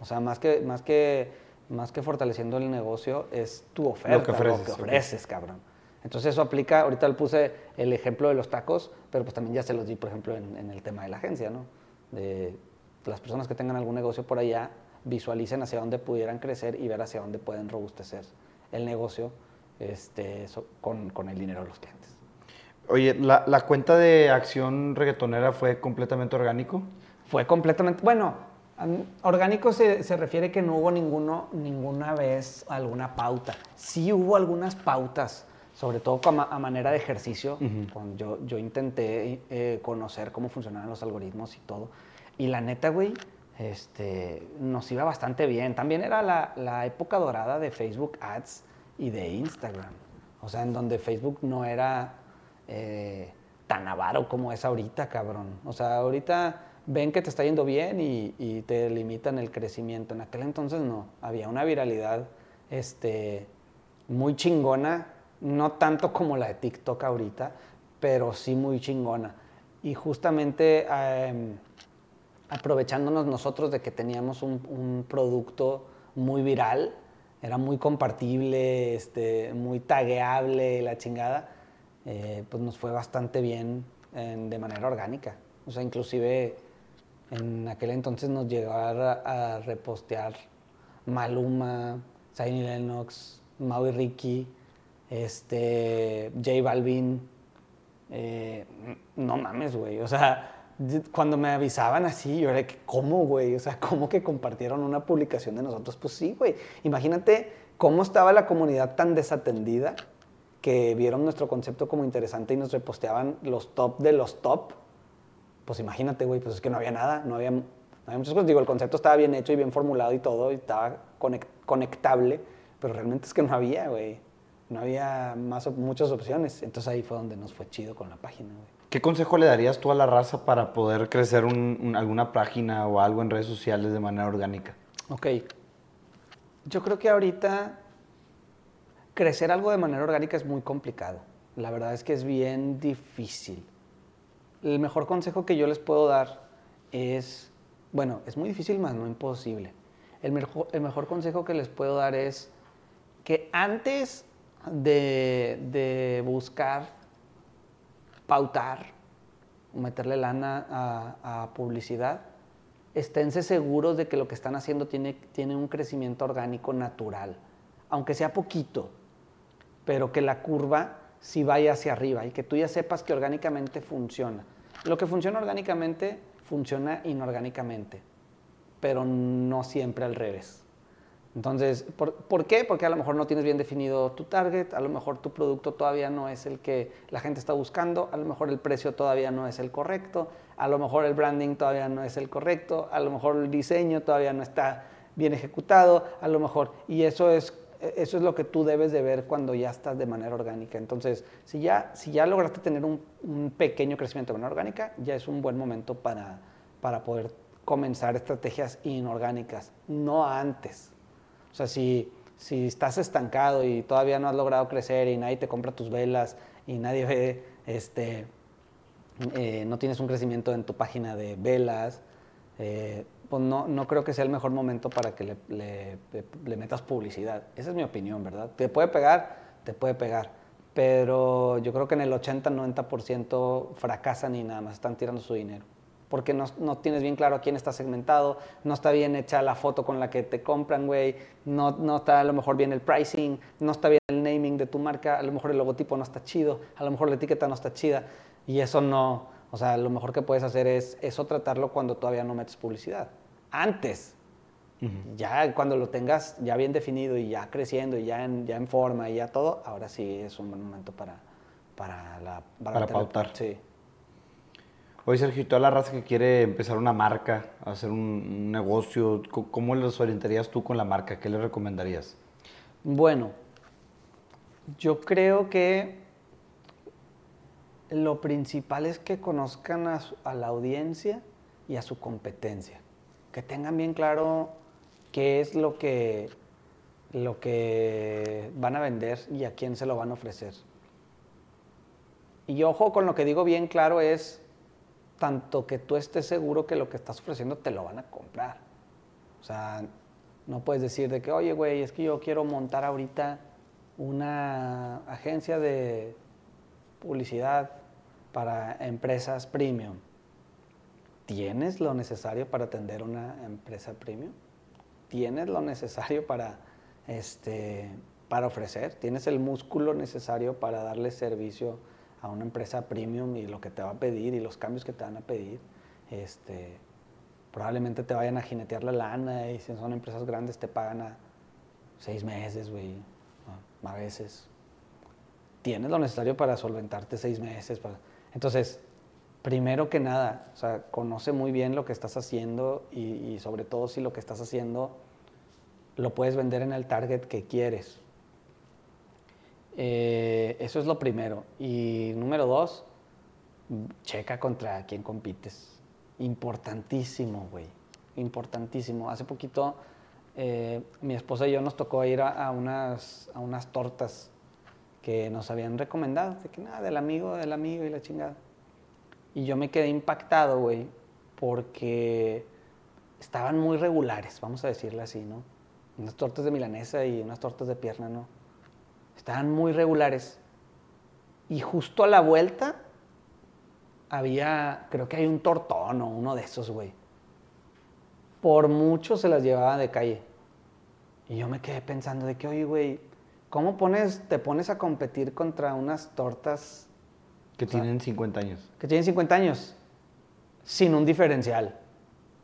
O sea, más que, más, que, más que fortaleciendo el negocio, es tu oferta, lo que ofreces, ofreces, ok. cabrón. Entonces eso aplica, ahorita le puse el ejemplo de los tacos, pero pues también ya se los di, por ejemplo, en, en el tema de la agencia, ¿no? De las personas que tengan algún negocio por allá visualicen hacia dónde pudieran crecer y ver hacia dónde pueden robustecer el negocio este, con, con el dinero de los clientes. Oye, ¿la, ¿la, cuenta de acción reggaetonera fue completamente orgánico? Fue completamente, bueno, orgánico se, se, refiere que no hubo ninguno, ninguna vez alguna pauta. Sí hubo algunas pautas, sobre todo a, manera de ejercicio. yo, yo intenté eh, conocer cómo funcionaban los algoritmos y todo. Y la neta, güey, este, nos iba bastante bien. También era la, la época dorada de Facebook Ads y de Instagram. O sea, en donde Facebook no era eh, tan avaro como es ahorita, cabrón. O sea, ahorita ven que te está yendo bien y, te limitan el crecimiento. En aquel entonces no, había una viralidad este, muy chingona, no tanto como la de TikTok ahorita, pero sí muy chingona. Y justamente em, aprovechándonos nosotros de que teníamos un, producto muy viral, era muy compartible, este, muy tagueable, la chingada, eh, pues nos fue bastante bien de manera orgánica. O sea, inclusive en aquel entonces nos llegó a, repostear Maluma, Zayn Lennox, Maui Ricky, este, J Balvin. Eh, no mames, güey. O sea, cuando me avisaban así, yo era que, ¿cómo, güey? O sea, ¿cómo que compartieron una publicación de nosotros? Pues sí, güey. Imagínate cómo estaba la comunidad tan desatendida que vieron nuestro concepto como interesante y nos reposteaban los top de los top, pues imagínate, güey, pues es que no había nada, no había, muchas cosas. Digo, el concepto estaba bien hecho y bien formulado y todo, y estaba conectable, pero realmente es que no había, güey. No había más, muchas opciones. Entonces ahí fue donde nos fue chido con la página, güey. ¿Qué consejo le darías tú a la raza para poder crecer alguna página o algo en redes sociales de manera orgánica? Ok. Yo creo que ahorita crecer algo de manera orgánica es muy complicado. La verdad es que es bien difícil. El mejor consejo que yo les puedo dar es, bueno, es muy difícil, más no imposible. El mejor, el mejor consejo que les puedo dar es que antes de, de buscar pautar o meterle lana a, a, publicidad, esténse seguros de que lo que están haciendo tiene, tiene un crecimiento orgánico natural, aunque sea poquito pero que la curva sí vaya hacia arriba y que tú ya sepas que orgánicamente funciona. Lo que funciona orgánicamente funciona inorgánicamente, pero no siempre al revés. Entonces, ¿por, qué? Porque a lo mejor no tienes bien definido tu target, a lo mejor tu producto todavía no es el que la gente está buscando, a lo mejor el precio todavía no es el correcto, a lo mejor el branding todavía no es el correcto, a lo mejor el diseño todavía no está bien ejecutado, a lo mejor, y eso es eso es lo que tú debes de ver cuando ya estás de manera orgánica. Entonces, si ya, si ya lograste tener un, pequeño crecimiento de manera orgánica, ya es un buen momento para, para poder comenzar estrategias inorgánicas, no antes. O sea, si, si estás estancado y todavía no has logrado crecer y nadie te compra tus velas y nadie ve, este, eh, no tienes un crecimiento en tu página de velas, eh, pues no, no creo que sea el mejor momento para que le, metas publicidad. Esa es mi opinión, ¿verdad? ¿Te puede pegar? Te puede pegar. Pero yo creo que en el 80-90% fracasan y nada más están tirando su dinero. Porque no, no, tienes bien claro a quién está segmentado, no está bien hecha la foto con la que te compran, güey, no, no está a lo mejor bien el pricing, no está bien el naming de tu marca, a lo mejor el logotipo no está chido, a lo mejor la etiqueta no está chida. Y eso no, o sea, lo mejor que puedes hacer es eso tratarlo cuando todavía no metes publicidad. Antes. Ya cuando lo tengas ya bien definido y ya creciendo y ya en, ya en forma y ya todo, ahora sí es un buen momento para, para, la, para, pautar. Sí. Oye, Sergio, toda la raza que quiere empezar una marca, hacer un, negocio, ¿cómo les orientarías tú con la marca? ¿Qué les recomendarías? Bueno, yo creo que lo principal es que conozcan a, la audiencia y a su competencia. Que tengan bien claro qué es lo que, lo que van a vender y a quién se lo van a ofrecer. Y ojo con lo que digo bien claro es tanto que tú estés seguro que lo que estás ofreciendo te lo van a comprar. O sea, no puedes decir de que, oye, güey, es que yo quiero montar ahorita una agencia de publicidad para empresas premium. ¿tienes lo necesario para atender una empresa premium? ¿Tienes lo necesario para, este, para ofrecer? ¿Tienes el músculo necesario para darle servicio a una empresa premium y lo que te va a pedir y los cambios que te van a pedir? Este, probablemente te vayan a jinetear la lana y si son empresas grandes te pagan a seis meses, güey, a veces. Tienes lo necesario para solventarte seis meses. Entonces, primero que nada, o sea, conoce muy bien lo que estás haciendo y, sobre todo si lo que estás haciendo lo puedes vender en el target que quieres. Eh, eso es lo primero. Y número dos, checa contra quién compites. Importantísimo, güey. Importantísimo. Hace poquito eh, mi esposa y yo nos tocó ir a, unas, a unas tortas que nos habían recomendado, de que nada, del amigo, del amigo y la chingada. Y yo me quedé impactado, güey, porque estaban muy regulares, vamos a decirle así, ¿no? Unas tortas de milanesa y unas tortas de pierna, ¿no? Estaban muy regulares. Y justo a la vuelta había, creo que hay un tortón o uno de esos, güey por mucho se las llevaba de calle. Y yo me quedé pensando de que, oye, güey, ¿cómo pones, te pones a competir contra unas tortas... Que tienen 50 años. Que tienen 50 años, sin un diferencial,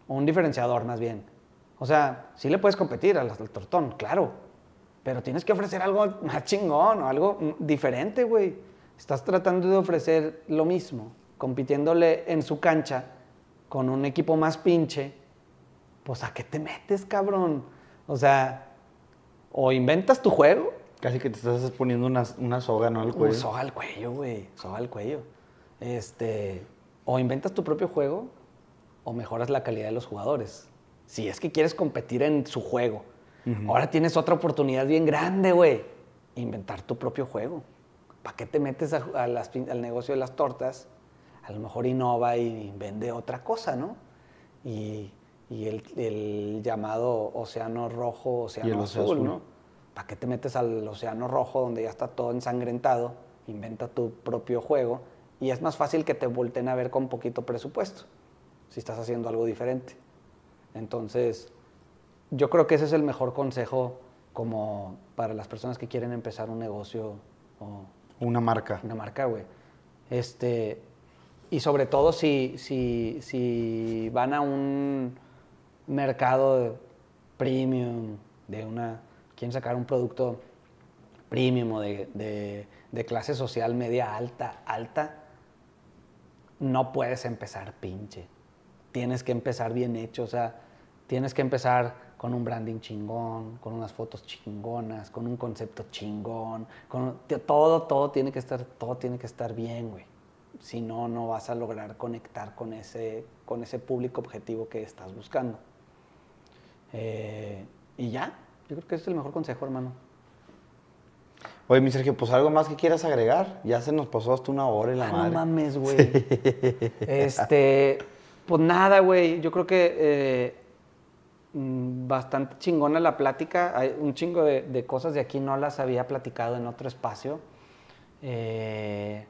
o un diferenciador más bien. O sea, sí le puedes competir al, al tortón, claro, pero tienes que ofrecer algo más chingón o algo diferente, güey. Estás tratando de ofrecer lo mismo, compitiéndole en su cancha con un equipo más pinche pues ¿a qué te metes, cabrón? O sea, o inventas tu juego. Casi que te estás poniendo una, una soga, ¿no? Al cuello. soga al cuello, güey. Soga al cuello. Este, o inventas tu propio juego o mejoras la calidad de los jugadores. Si es que quieres competir en su juego. Ahora tienes otra oportunidad bien grande, güey. Inventar tu propio juego. ¿Para qué te metes al negocio de las tortas? A lo mejor innova y vende otra cosa, ¿no? Y y el, llamado océano rojo, océano azul, ¿no? ¿Para qué te metes al océano rojo donde ya está todo ensangrentado? Inventa tu propio juego y es más fácil que te volten a ver con poquito presupuesto si estás haciendo algo diferente. Entonces, yo creo que ese es el mejor consejo como para las personas que quieren empezar un negocio o una marca. Una marca, güey. Este, y sobre todo si, si, si van a un mercado premium, de una, quieren sacar un producto premium o de, clase social media alta, alta, no puedes empezar pinche. Tienes que empezar bien hecho, o sea, tienes que empezar con un branding chingón, con unas fotos chingonas, con un concepto chingón, con todo, todo tiene que estar, todo tiene que estar bien, güey. Si no, no vas a lograr conectar con ese, con ese público objetivo que estás buscando. Eh, y ya, yo creo que ese es el mejor consejo, hermano. Oye, mi Sergio, pues algo más que quieras agregar. Ya se nos pasó hasta una hora y la madre. No mames, güey. Este, pues nada, güey. Yo creo que eh, mm, bastante chingona la plática. Hay un chingo de, de, cosas de aquí no las había platicado en otro espacio. Eh,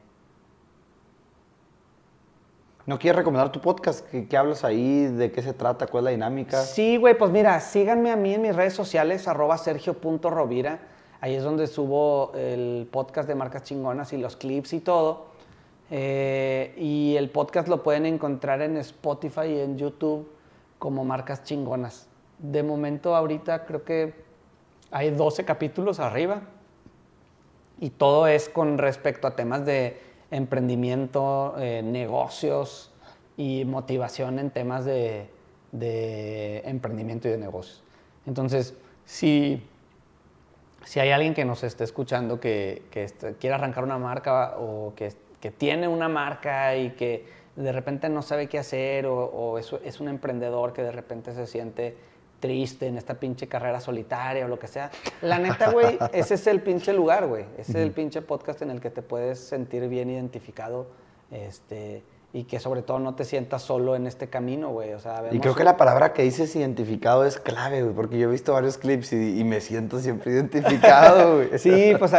¿No quieres recomendar tu podcast? ¿Qué, hablas ahí? ¿De qué se trata? ¿Cuál es la dinámica? Sí, güey, pues mira, síganme a mí en mis redes sociales, arroba sergio.rovira. Ahí es donde subo el podcast de marcas chingonas y los clips y todo. Eh, y el podcast lo pueden encontrar en Spotify y en YouTube como marcas chingonas. De momento ahorita creo que hay 12 capítulos arriba. Y todo es con respecto a temas de emprendimiento, eh, negocios y motivación en temas de, emprendimiento y de negocios. Entonces, si, si hay alguien que nos esté escuchando que, que quiere arrancar una marca o que, tiene una marca y que de repente no sabe qué hacer o, es un emprendedor que de repente se siente triste en esta pinche carrera solitaria o lo que sea. La neta, güey, ese es el pinche lugar, güey. Ese es el pinche podcast en el que te puedes sentir bien identificado este, y que sobre todo no te sientas solo en este camino, güey. O sea, y creo que la palabra que dices identificado es clave, güey, porque yo he visto varios clips y, me siento siempre identificado, güey. sí, pues,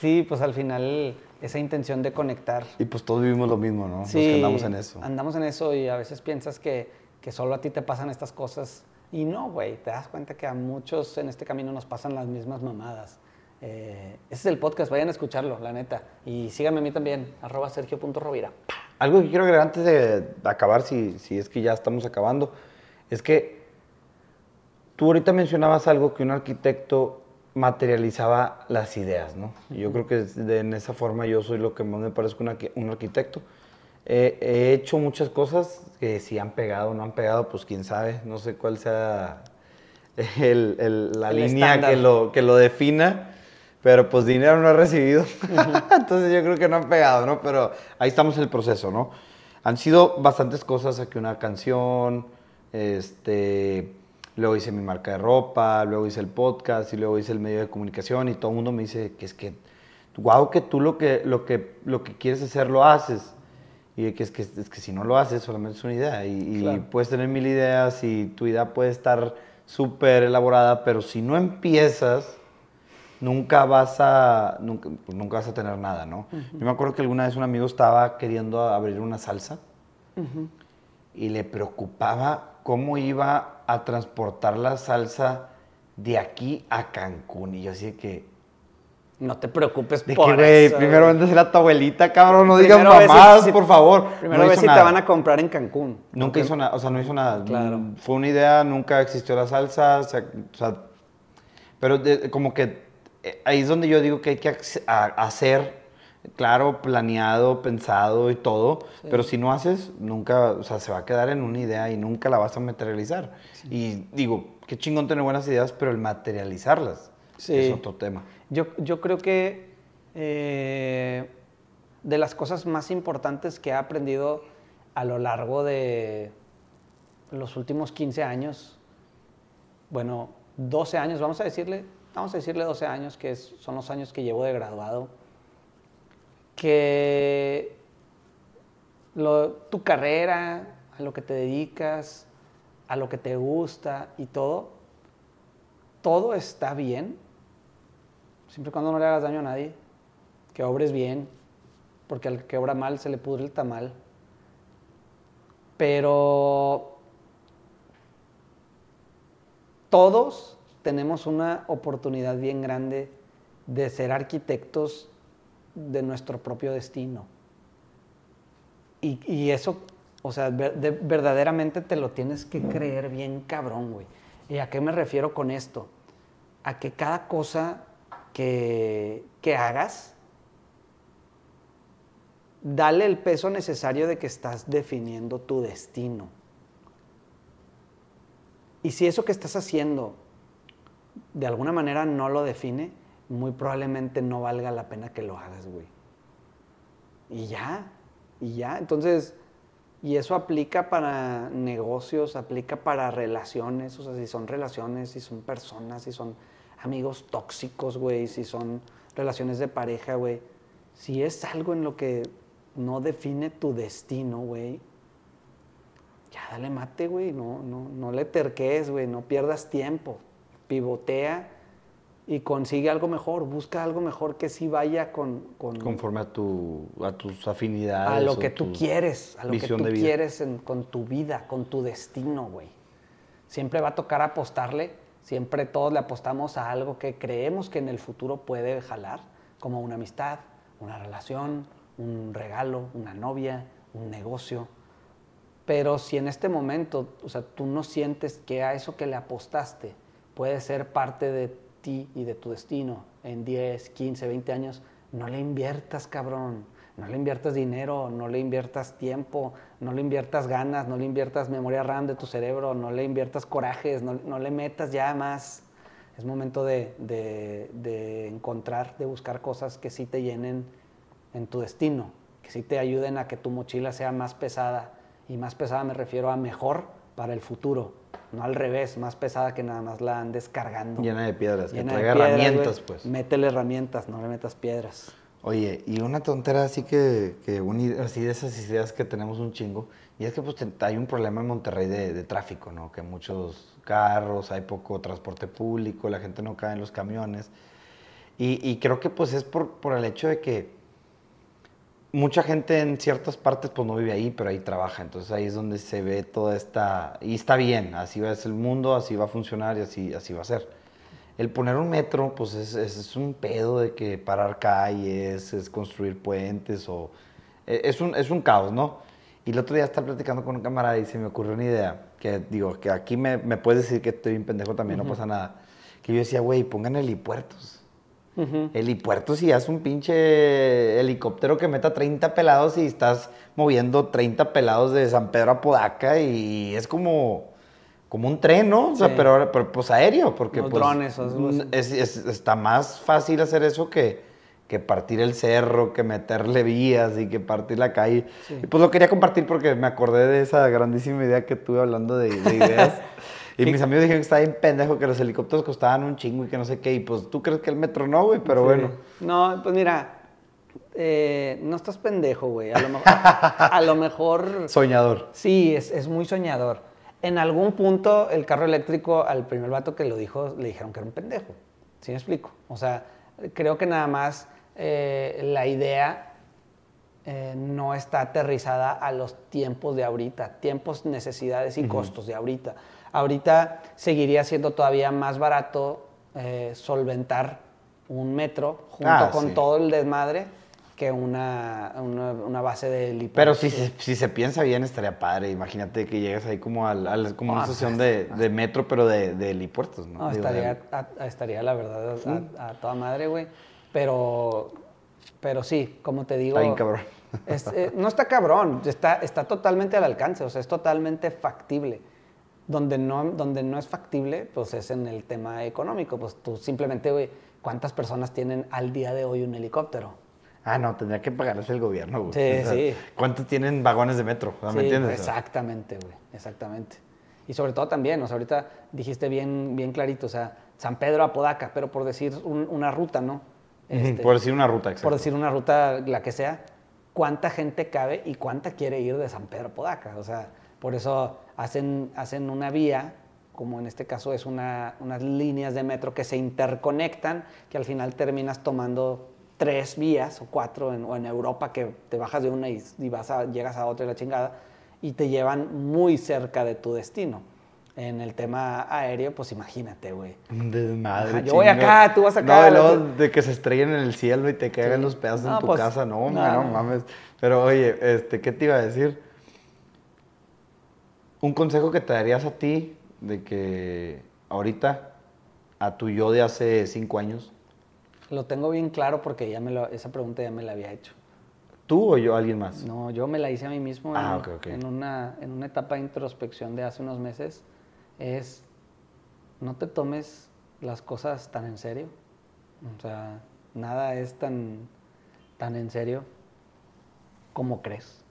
sí, pues al final esa intención de conectar. Y pues todos vivimos lo mismo, ¿no? Sí, Los que andamos en eso. Andamos en eso y a veces piensas que, que solo a ti te pasan estas cosas. Y no, güey, te das cuenta que a muchos en este camino nos pasan las mismas mamadas. Eh, ese es el podcast, vayan a escucharlo, la neta. Y síganme a mí también, arroba sergio.rovira. Algo que quiero agregar antes de acabar, si, si es que ya estamos acabando, es que tú ahorita mencionabas algo que un arquitecto materializaba las ideas, ¿no? Yo creo que de, en esa forma yo soy lo que más me parezco un arquitecto. He hecho muchas cosas que si han pegado o no han pegado, pues quién sabe, no sé cuál sea la línea que lo, que lo defina, pero pues dinero no he recibido, entonces yo creo que no han pegado, ¿no? Pero ahí estamos en el proceso, ¿no? Han sido bastantes cosas, aquí una canción, este luego hice mi marca de ropa, luego hice el podcast y luego hice el medio de comunicación y todo el mundo me dice que es que, wow, que tú lo que, lo que, lo que quieres hacer lo haces. Y que es, que es que si no lo haces solamente es una idea y, puedes tener mil ideas y tu idea puede estar súper elaborada, pero si no empiezas, nunca vas a, nunca, nunca vas a tener nada, ¿no? Yo me acuerdo que alguna vez un amigo estaba queriendo abrir una salsa y le preocupaba cómo iba a transportar la salsa de aquí a Cancún. Y yo así que... No te preocupes de por que, eso. Primero vendes a tu abuelita, cabrón. No digas mamás, por favor. Primero no si te van a comprar en Cancún. Nunca hizo nada, o sea, no hizo nada. Claro. Fue una idea, nunca existió la salsa. O sea, pero como que eh, ahí es donde yo digo que hay que hacer claro, planeado, pensado y todo, pero si no haces, nunca, o sea, se va a quedar en una idea y nunca la vas a materializar. Y digo, qué chingón tener buenas ideas, pero el materializarlas es otro tema. Yo, yo creo que eh, de las cosas más importantes que he aprendido a lo largo de los últimos 15 años, bueno, 12 años, vamos a decirle, vamos a decirle 12 años, que son los años que llevo de graduado que tu carrera, a lo que te dedicas, a lo que te gusta y todo, todo está bien, siempre y cuando no le hagas daño a nadie, que obres bien, porque al que obra mal se le pudre el tamal. Pero todos tenemos una oportunidad bien grande de ser arquitectos de nuestro propio destino. Y, eso, o sea, verdaderamente te lo tienes que creer bien cabrón, güey. ¿Y a qué me refiero con esto? A que cada cosa que, que hagas, dale el peso necesario de que estás definiendo tu destino. Y si eso que estás haciendo de alguna manera no lo define, muy probablemente no valga la pena que lo hagas, güey. Y ya, y ya. Entonces, y eso aplica para negocios, aplica para relaciones, o sea, si son relaciones, si son personas, si son amigos tóxicos, güey, si son relaciones de pareja, güey. Si es algo en lo que no define tu destino, güey, ya dale mate, güey, no, no, no le terques, güey, no pierdas tiempo. Pivotea y consigue algo mejor, busca algo mejor que sí vaya con... Conforme a, tu, a tus afinidades. A lo que tú quieres, a lo que tú quieres con tu vida, con tu destino, güey. Siempre va a tocar apostarle, siempre todos le apostamos a algo que creemos que en el futuro puede jalar, como una amistad, una relación, un regalo, una novia, un negocio. Pero si en este momento, o sea, tú no sientes que a eso que le apostaste puede ser parte de y de tu destino en 10, 15, 20 años, no le inviertas, cabrón. No le inviertas dinero, no le inviertas tiempo, no le inviertas ganas, no le inviertas memoria RAM de tu cerebro, no le inviertas corajes, no, le metas ya más. Es momento de, de, encontrar, de buscar cosas que sí te llenen en tu destino, que sí te ayuden a que tu mochila sea más pesada. Y más pesada me refiero a mejor para el futuro no al revés, más pesada que nada más la andes cargando. Llena de piedras, que traiga herramientas, pues. Métele herramientas, no le metas piedras. Oye, y una tontera así que, que así de esas ideas que tenemos un chingo, y es que pues hay un problema en Monterrey de, tráfico, ¿no? Que muchos carros, hay poco transporte público, la gente no cae en los camiones. Y, creo que pues es por, el hecho de que mucha gente en ciertas partes pues no vive ahí, pero ahí trabaja. Entonces ahí es donde se ve toda esta... Y está bien, así va ser el mundo, así va a funcionar y así, así va a ser. El poner un metro, pues es, es, un pedo de que parar calles, es construir puentes o... e, Es un, es un caos, ¿no? Y el otro día estaba platicando con un camarada y se me ocurrió una idea, que digo, que aquí me, me puedes decir que estoy un pendejo también, no pasa nada. Que yo decía, güey, pongan helipuertos. Helipuertos y haz un pinche helicóptero que meta 30 pelados y estás moviendo 30 pelados de San Pedro a Podaca y es como, como un tren, ¿no? O sea, Sí. pero, pero, pues aéreo, porque Los pues, drones, así. es, es- está más fácil hacer eso que, que partir el cerro, que meterle vías y que partir la calle. Sí. Y pues lo quería compartir porque me acordé de esa grandísima idea que tuve hablando de, de ideas. Y mis amigos dijeron que estaba bien pendejo, que los helicópteros costaban un chingo y que no sé qué. Y pues tú crees que el metro no, güey, pero Sí. bueno. No, pues mira, eh, no estás pendejo, güey. A lo mejor, a lo mejor Soñador. sí, es, es muy soñador. En algún punto, el carro eléctrico, al primer vato que lo dijo, le dijeron que era un pendejo. ¿Sí me explico? O sea, creo que nada más eh, la idea eh, no está aterrizada a los tiempos de ahorita, tiempos, necesidades y costos de ahorita. Ahorita seguiría siendo todavía más barato eh, solventar un metro junto Ah, con sí. todo el desmadre que una, una, una base de helipuerto. Pero si se, si se piensa bien, estaría padre. Imagínate que llegas ahí como, al, al- como una Ah, estación de, de metro, pero de, de helipuertos, ¿no? No, Digo, estaría, de- a- a- estaría la verdad a, a toda madre, güey. Pero, pero sí, como te digo. Está bien cabrón. es, eh, no está cabrón, está, está totalmente al alcance, o sea, es totalmente factible. Donde no, donde no es factible, pues es en el tema económico. Pues tú simplemente, güey, ¿cuántas personas tienen al día de hoy un helicóptero? Ah, no, tendría que pagarles el gobierno, güey. Sí, sí. ¿Cuántos tienen vagones de metro? O sea, ¿Me entiendes? Exactamente, güey, exactamente. Y sobre todo también, o sea, ahorita dijiste bien, bien clarito, o sea, San Pedro a Podaca, pero por decir un- una ruta, ¿no? Este, Por decir una ruta, exacto. por decir una ruta, la que sea, ¿cuánta gente cabe y cuánta quiere ir de San Pedro a Podaca? O sea, por eso hacen, hacen una vía, como en este caso es una, unas líneas de metro que se interconectan, que al final terminas tomando tres vías o cuatro, en, o en Europa que te bajas de una y, y vas a, llegas a otra y la chingada, y te llevan muy cerca de tu destino. En el tema aéreo, pues imagínate, güey. Desmadre. Ajá, yo voy acá, tú vas acá, No, luego de que se estrellen en el cielo y te caigan Sí. los pedazos No, en tu pues, casa. No, no, no. mames. Pero oye, este, ¿qué te iba a decir? Un consejo que te darías a ti de que ahorita, a tu yo de hace cinco años, Lo tengo bien claro porque ya me lo- esa pregunta ya me la había hecho. ¿tú o yo, alguien más? No, yo me la hice a mí mismo Ah, en, una, en una etapa de introspección de hace unos meses. Es, no te tomes las cosas tan en serio. O sea, nada es tan, tan en serio como crees.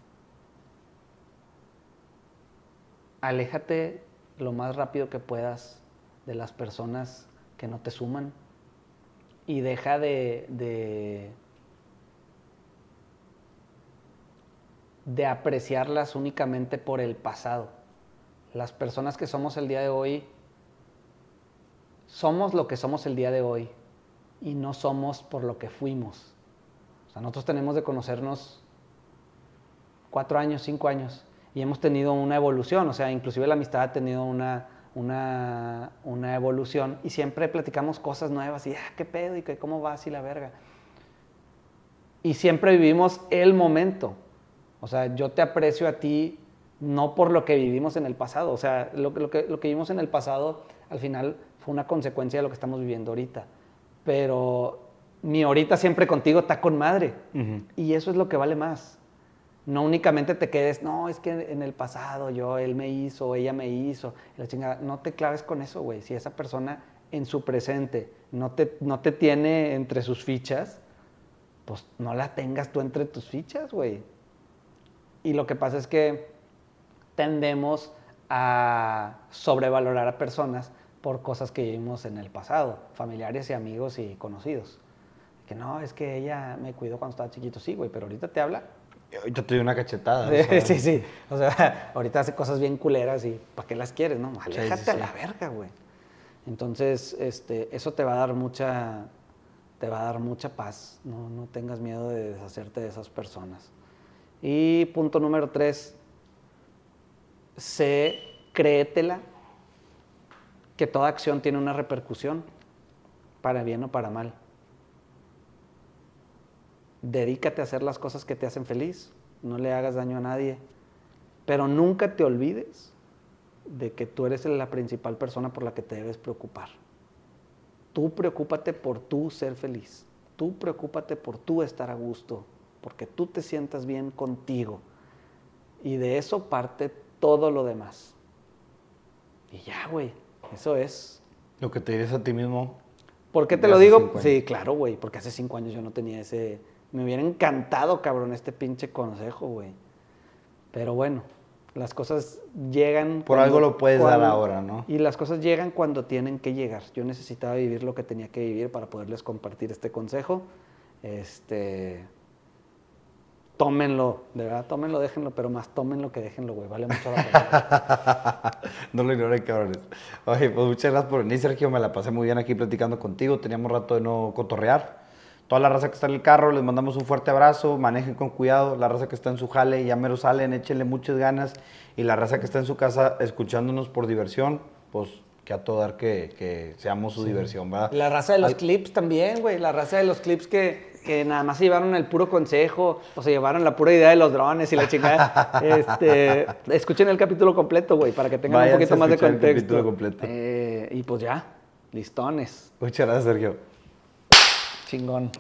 Aléjate lo más rápido que puedas de las personas que no te suman y deja de, de, apreciarlas únicamente por el pasado. Las personas que somos el día de hoy, somos lo que somos el día de hoy y no somos por lo que fuimos. O sea, nosotros tenemos de conocernos cuatro años, cinco años y hemos tenido una evolución, o sea, inclusive la amistad ha tenido una, una, una evolución y siempre platicamos cosas nuevas y, ah, qué pedo y que cómo vas y la verga. Y siempre vivimos el momento. O sea, yo te aprecio a ti no por lo que vivimos en el pasado. O sea, lo, que- lo que, lo que vivimos en el pasado al final fue una consecuencia de lo que estamos viviendo ahorita. Pero mi ahorita siempre contigo está con madre. Y eso es lo que vale más. No únicamente te quedes, no, es que en el pasado yo, él me hizo, ella me hizo, la chingada. No te claves con eso, güey. Si esa persona en su presente no te, no te tiene entre sus fichas, pues no la tengas tú entre tus fichas, güey. Y lo que pasa es que tendemos a sobrevalorar a personas por cosas que vivimos en el pasado, familiares y amigos y conocidos. Que no, es que ella me cuidó cuando estaba chiquito, sí, güey, pero ahorita te habla. Ahorita te doy una cachetada. o sea, Sí, sí. O sea, ahorita hace cosas bien culeras y ¿para qué las quieres, no? sí, Aléjate a sí. la verga, güey. Entonces, este, eso te va a dar mucha, te va a dar mucha paz. No, no tengas miedo de deshacerte de esas personas. Y punto número tres, sé, créetela, que toda acción tiene una repercusión, para bien o para mal. Dedícate a hacer las cosas que te hacen feliz, no le hagas daño a nadie, pero nunca te olvides de que tú eres la principal persona por la que te debes preocupar. Tú preocúpate por tú ser feliz. Tú preocúpate por tú estar a gusto, porque tú te sientas bien contigo. Y de eso parte todo lo demás. Y ya, güey, eso es. Lo que te dices a ti mismo. ¿Por qué te lo digo? Sí, claro, güey, porque hace cinco años yo no tenía ese... Me hubiera encantado, cabrón, este pinche consejo, güey. Pero bueno, las cosas llegan... Por algo lo puedes dar ahora, ¿no? Y las cosas llegan cuando tienen que llegar. Yo necesitaba vivir lo que tenía que vivir para poderles compartir este consejo. Este... Tómenlo, de verdad, tómenlo, déjenlo, pero más tómenlo que déjenlo, güey. Vale mucho la pena. no lo ignoren, cabrones. Oye, pues muchas gracias por venir, Sergio. Me la pasé muy bien aquí platicando contigo. Teníamos rato de no cotorrear. Toda la raza que está en el carro, les mandamos un fuerte abrazo. Manejen con cuidado. La raza que está en su jale, ya mero salen, échenle muchas ganas. Y la raza que está en su casa escuchándonos por diversión, pues que a todo dar que, que seamos su diversión, ¿verdad? La raza de los clips también, güey. La raza de los clips que, que nada más se llevaron el puro consejo o se llevaron la pura idea de los drones y la chingada. este, escuchen el capítulo completo, güey, para que tengan Váyanse un poquito más de escuchar el contexto. capítulo completo. Eh, y pues ya, listones. Muchas gracias, Sergio. Chingón.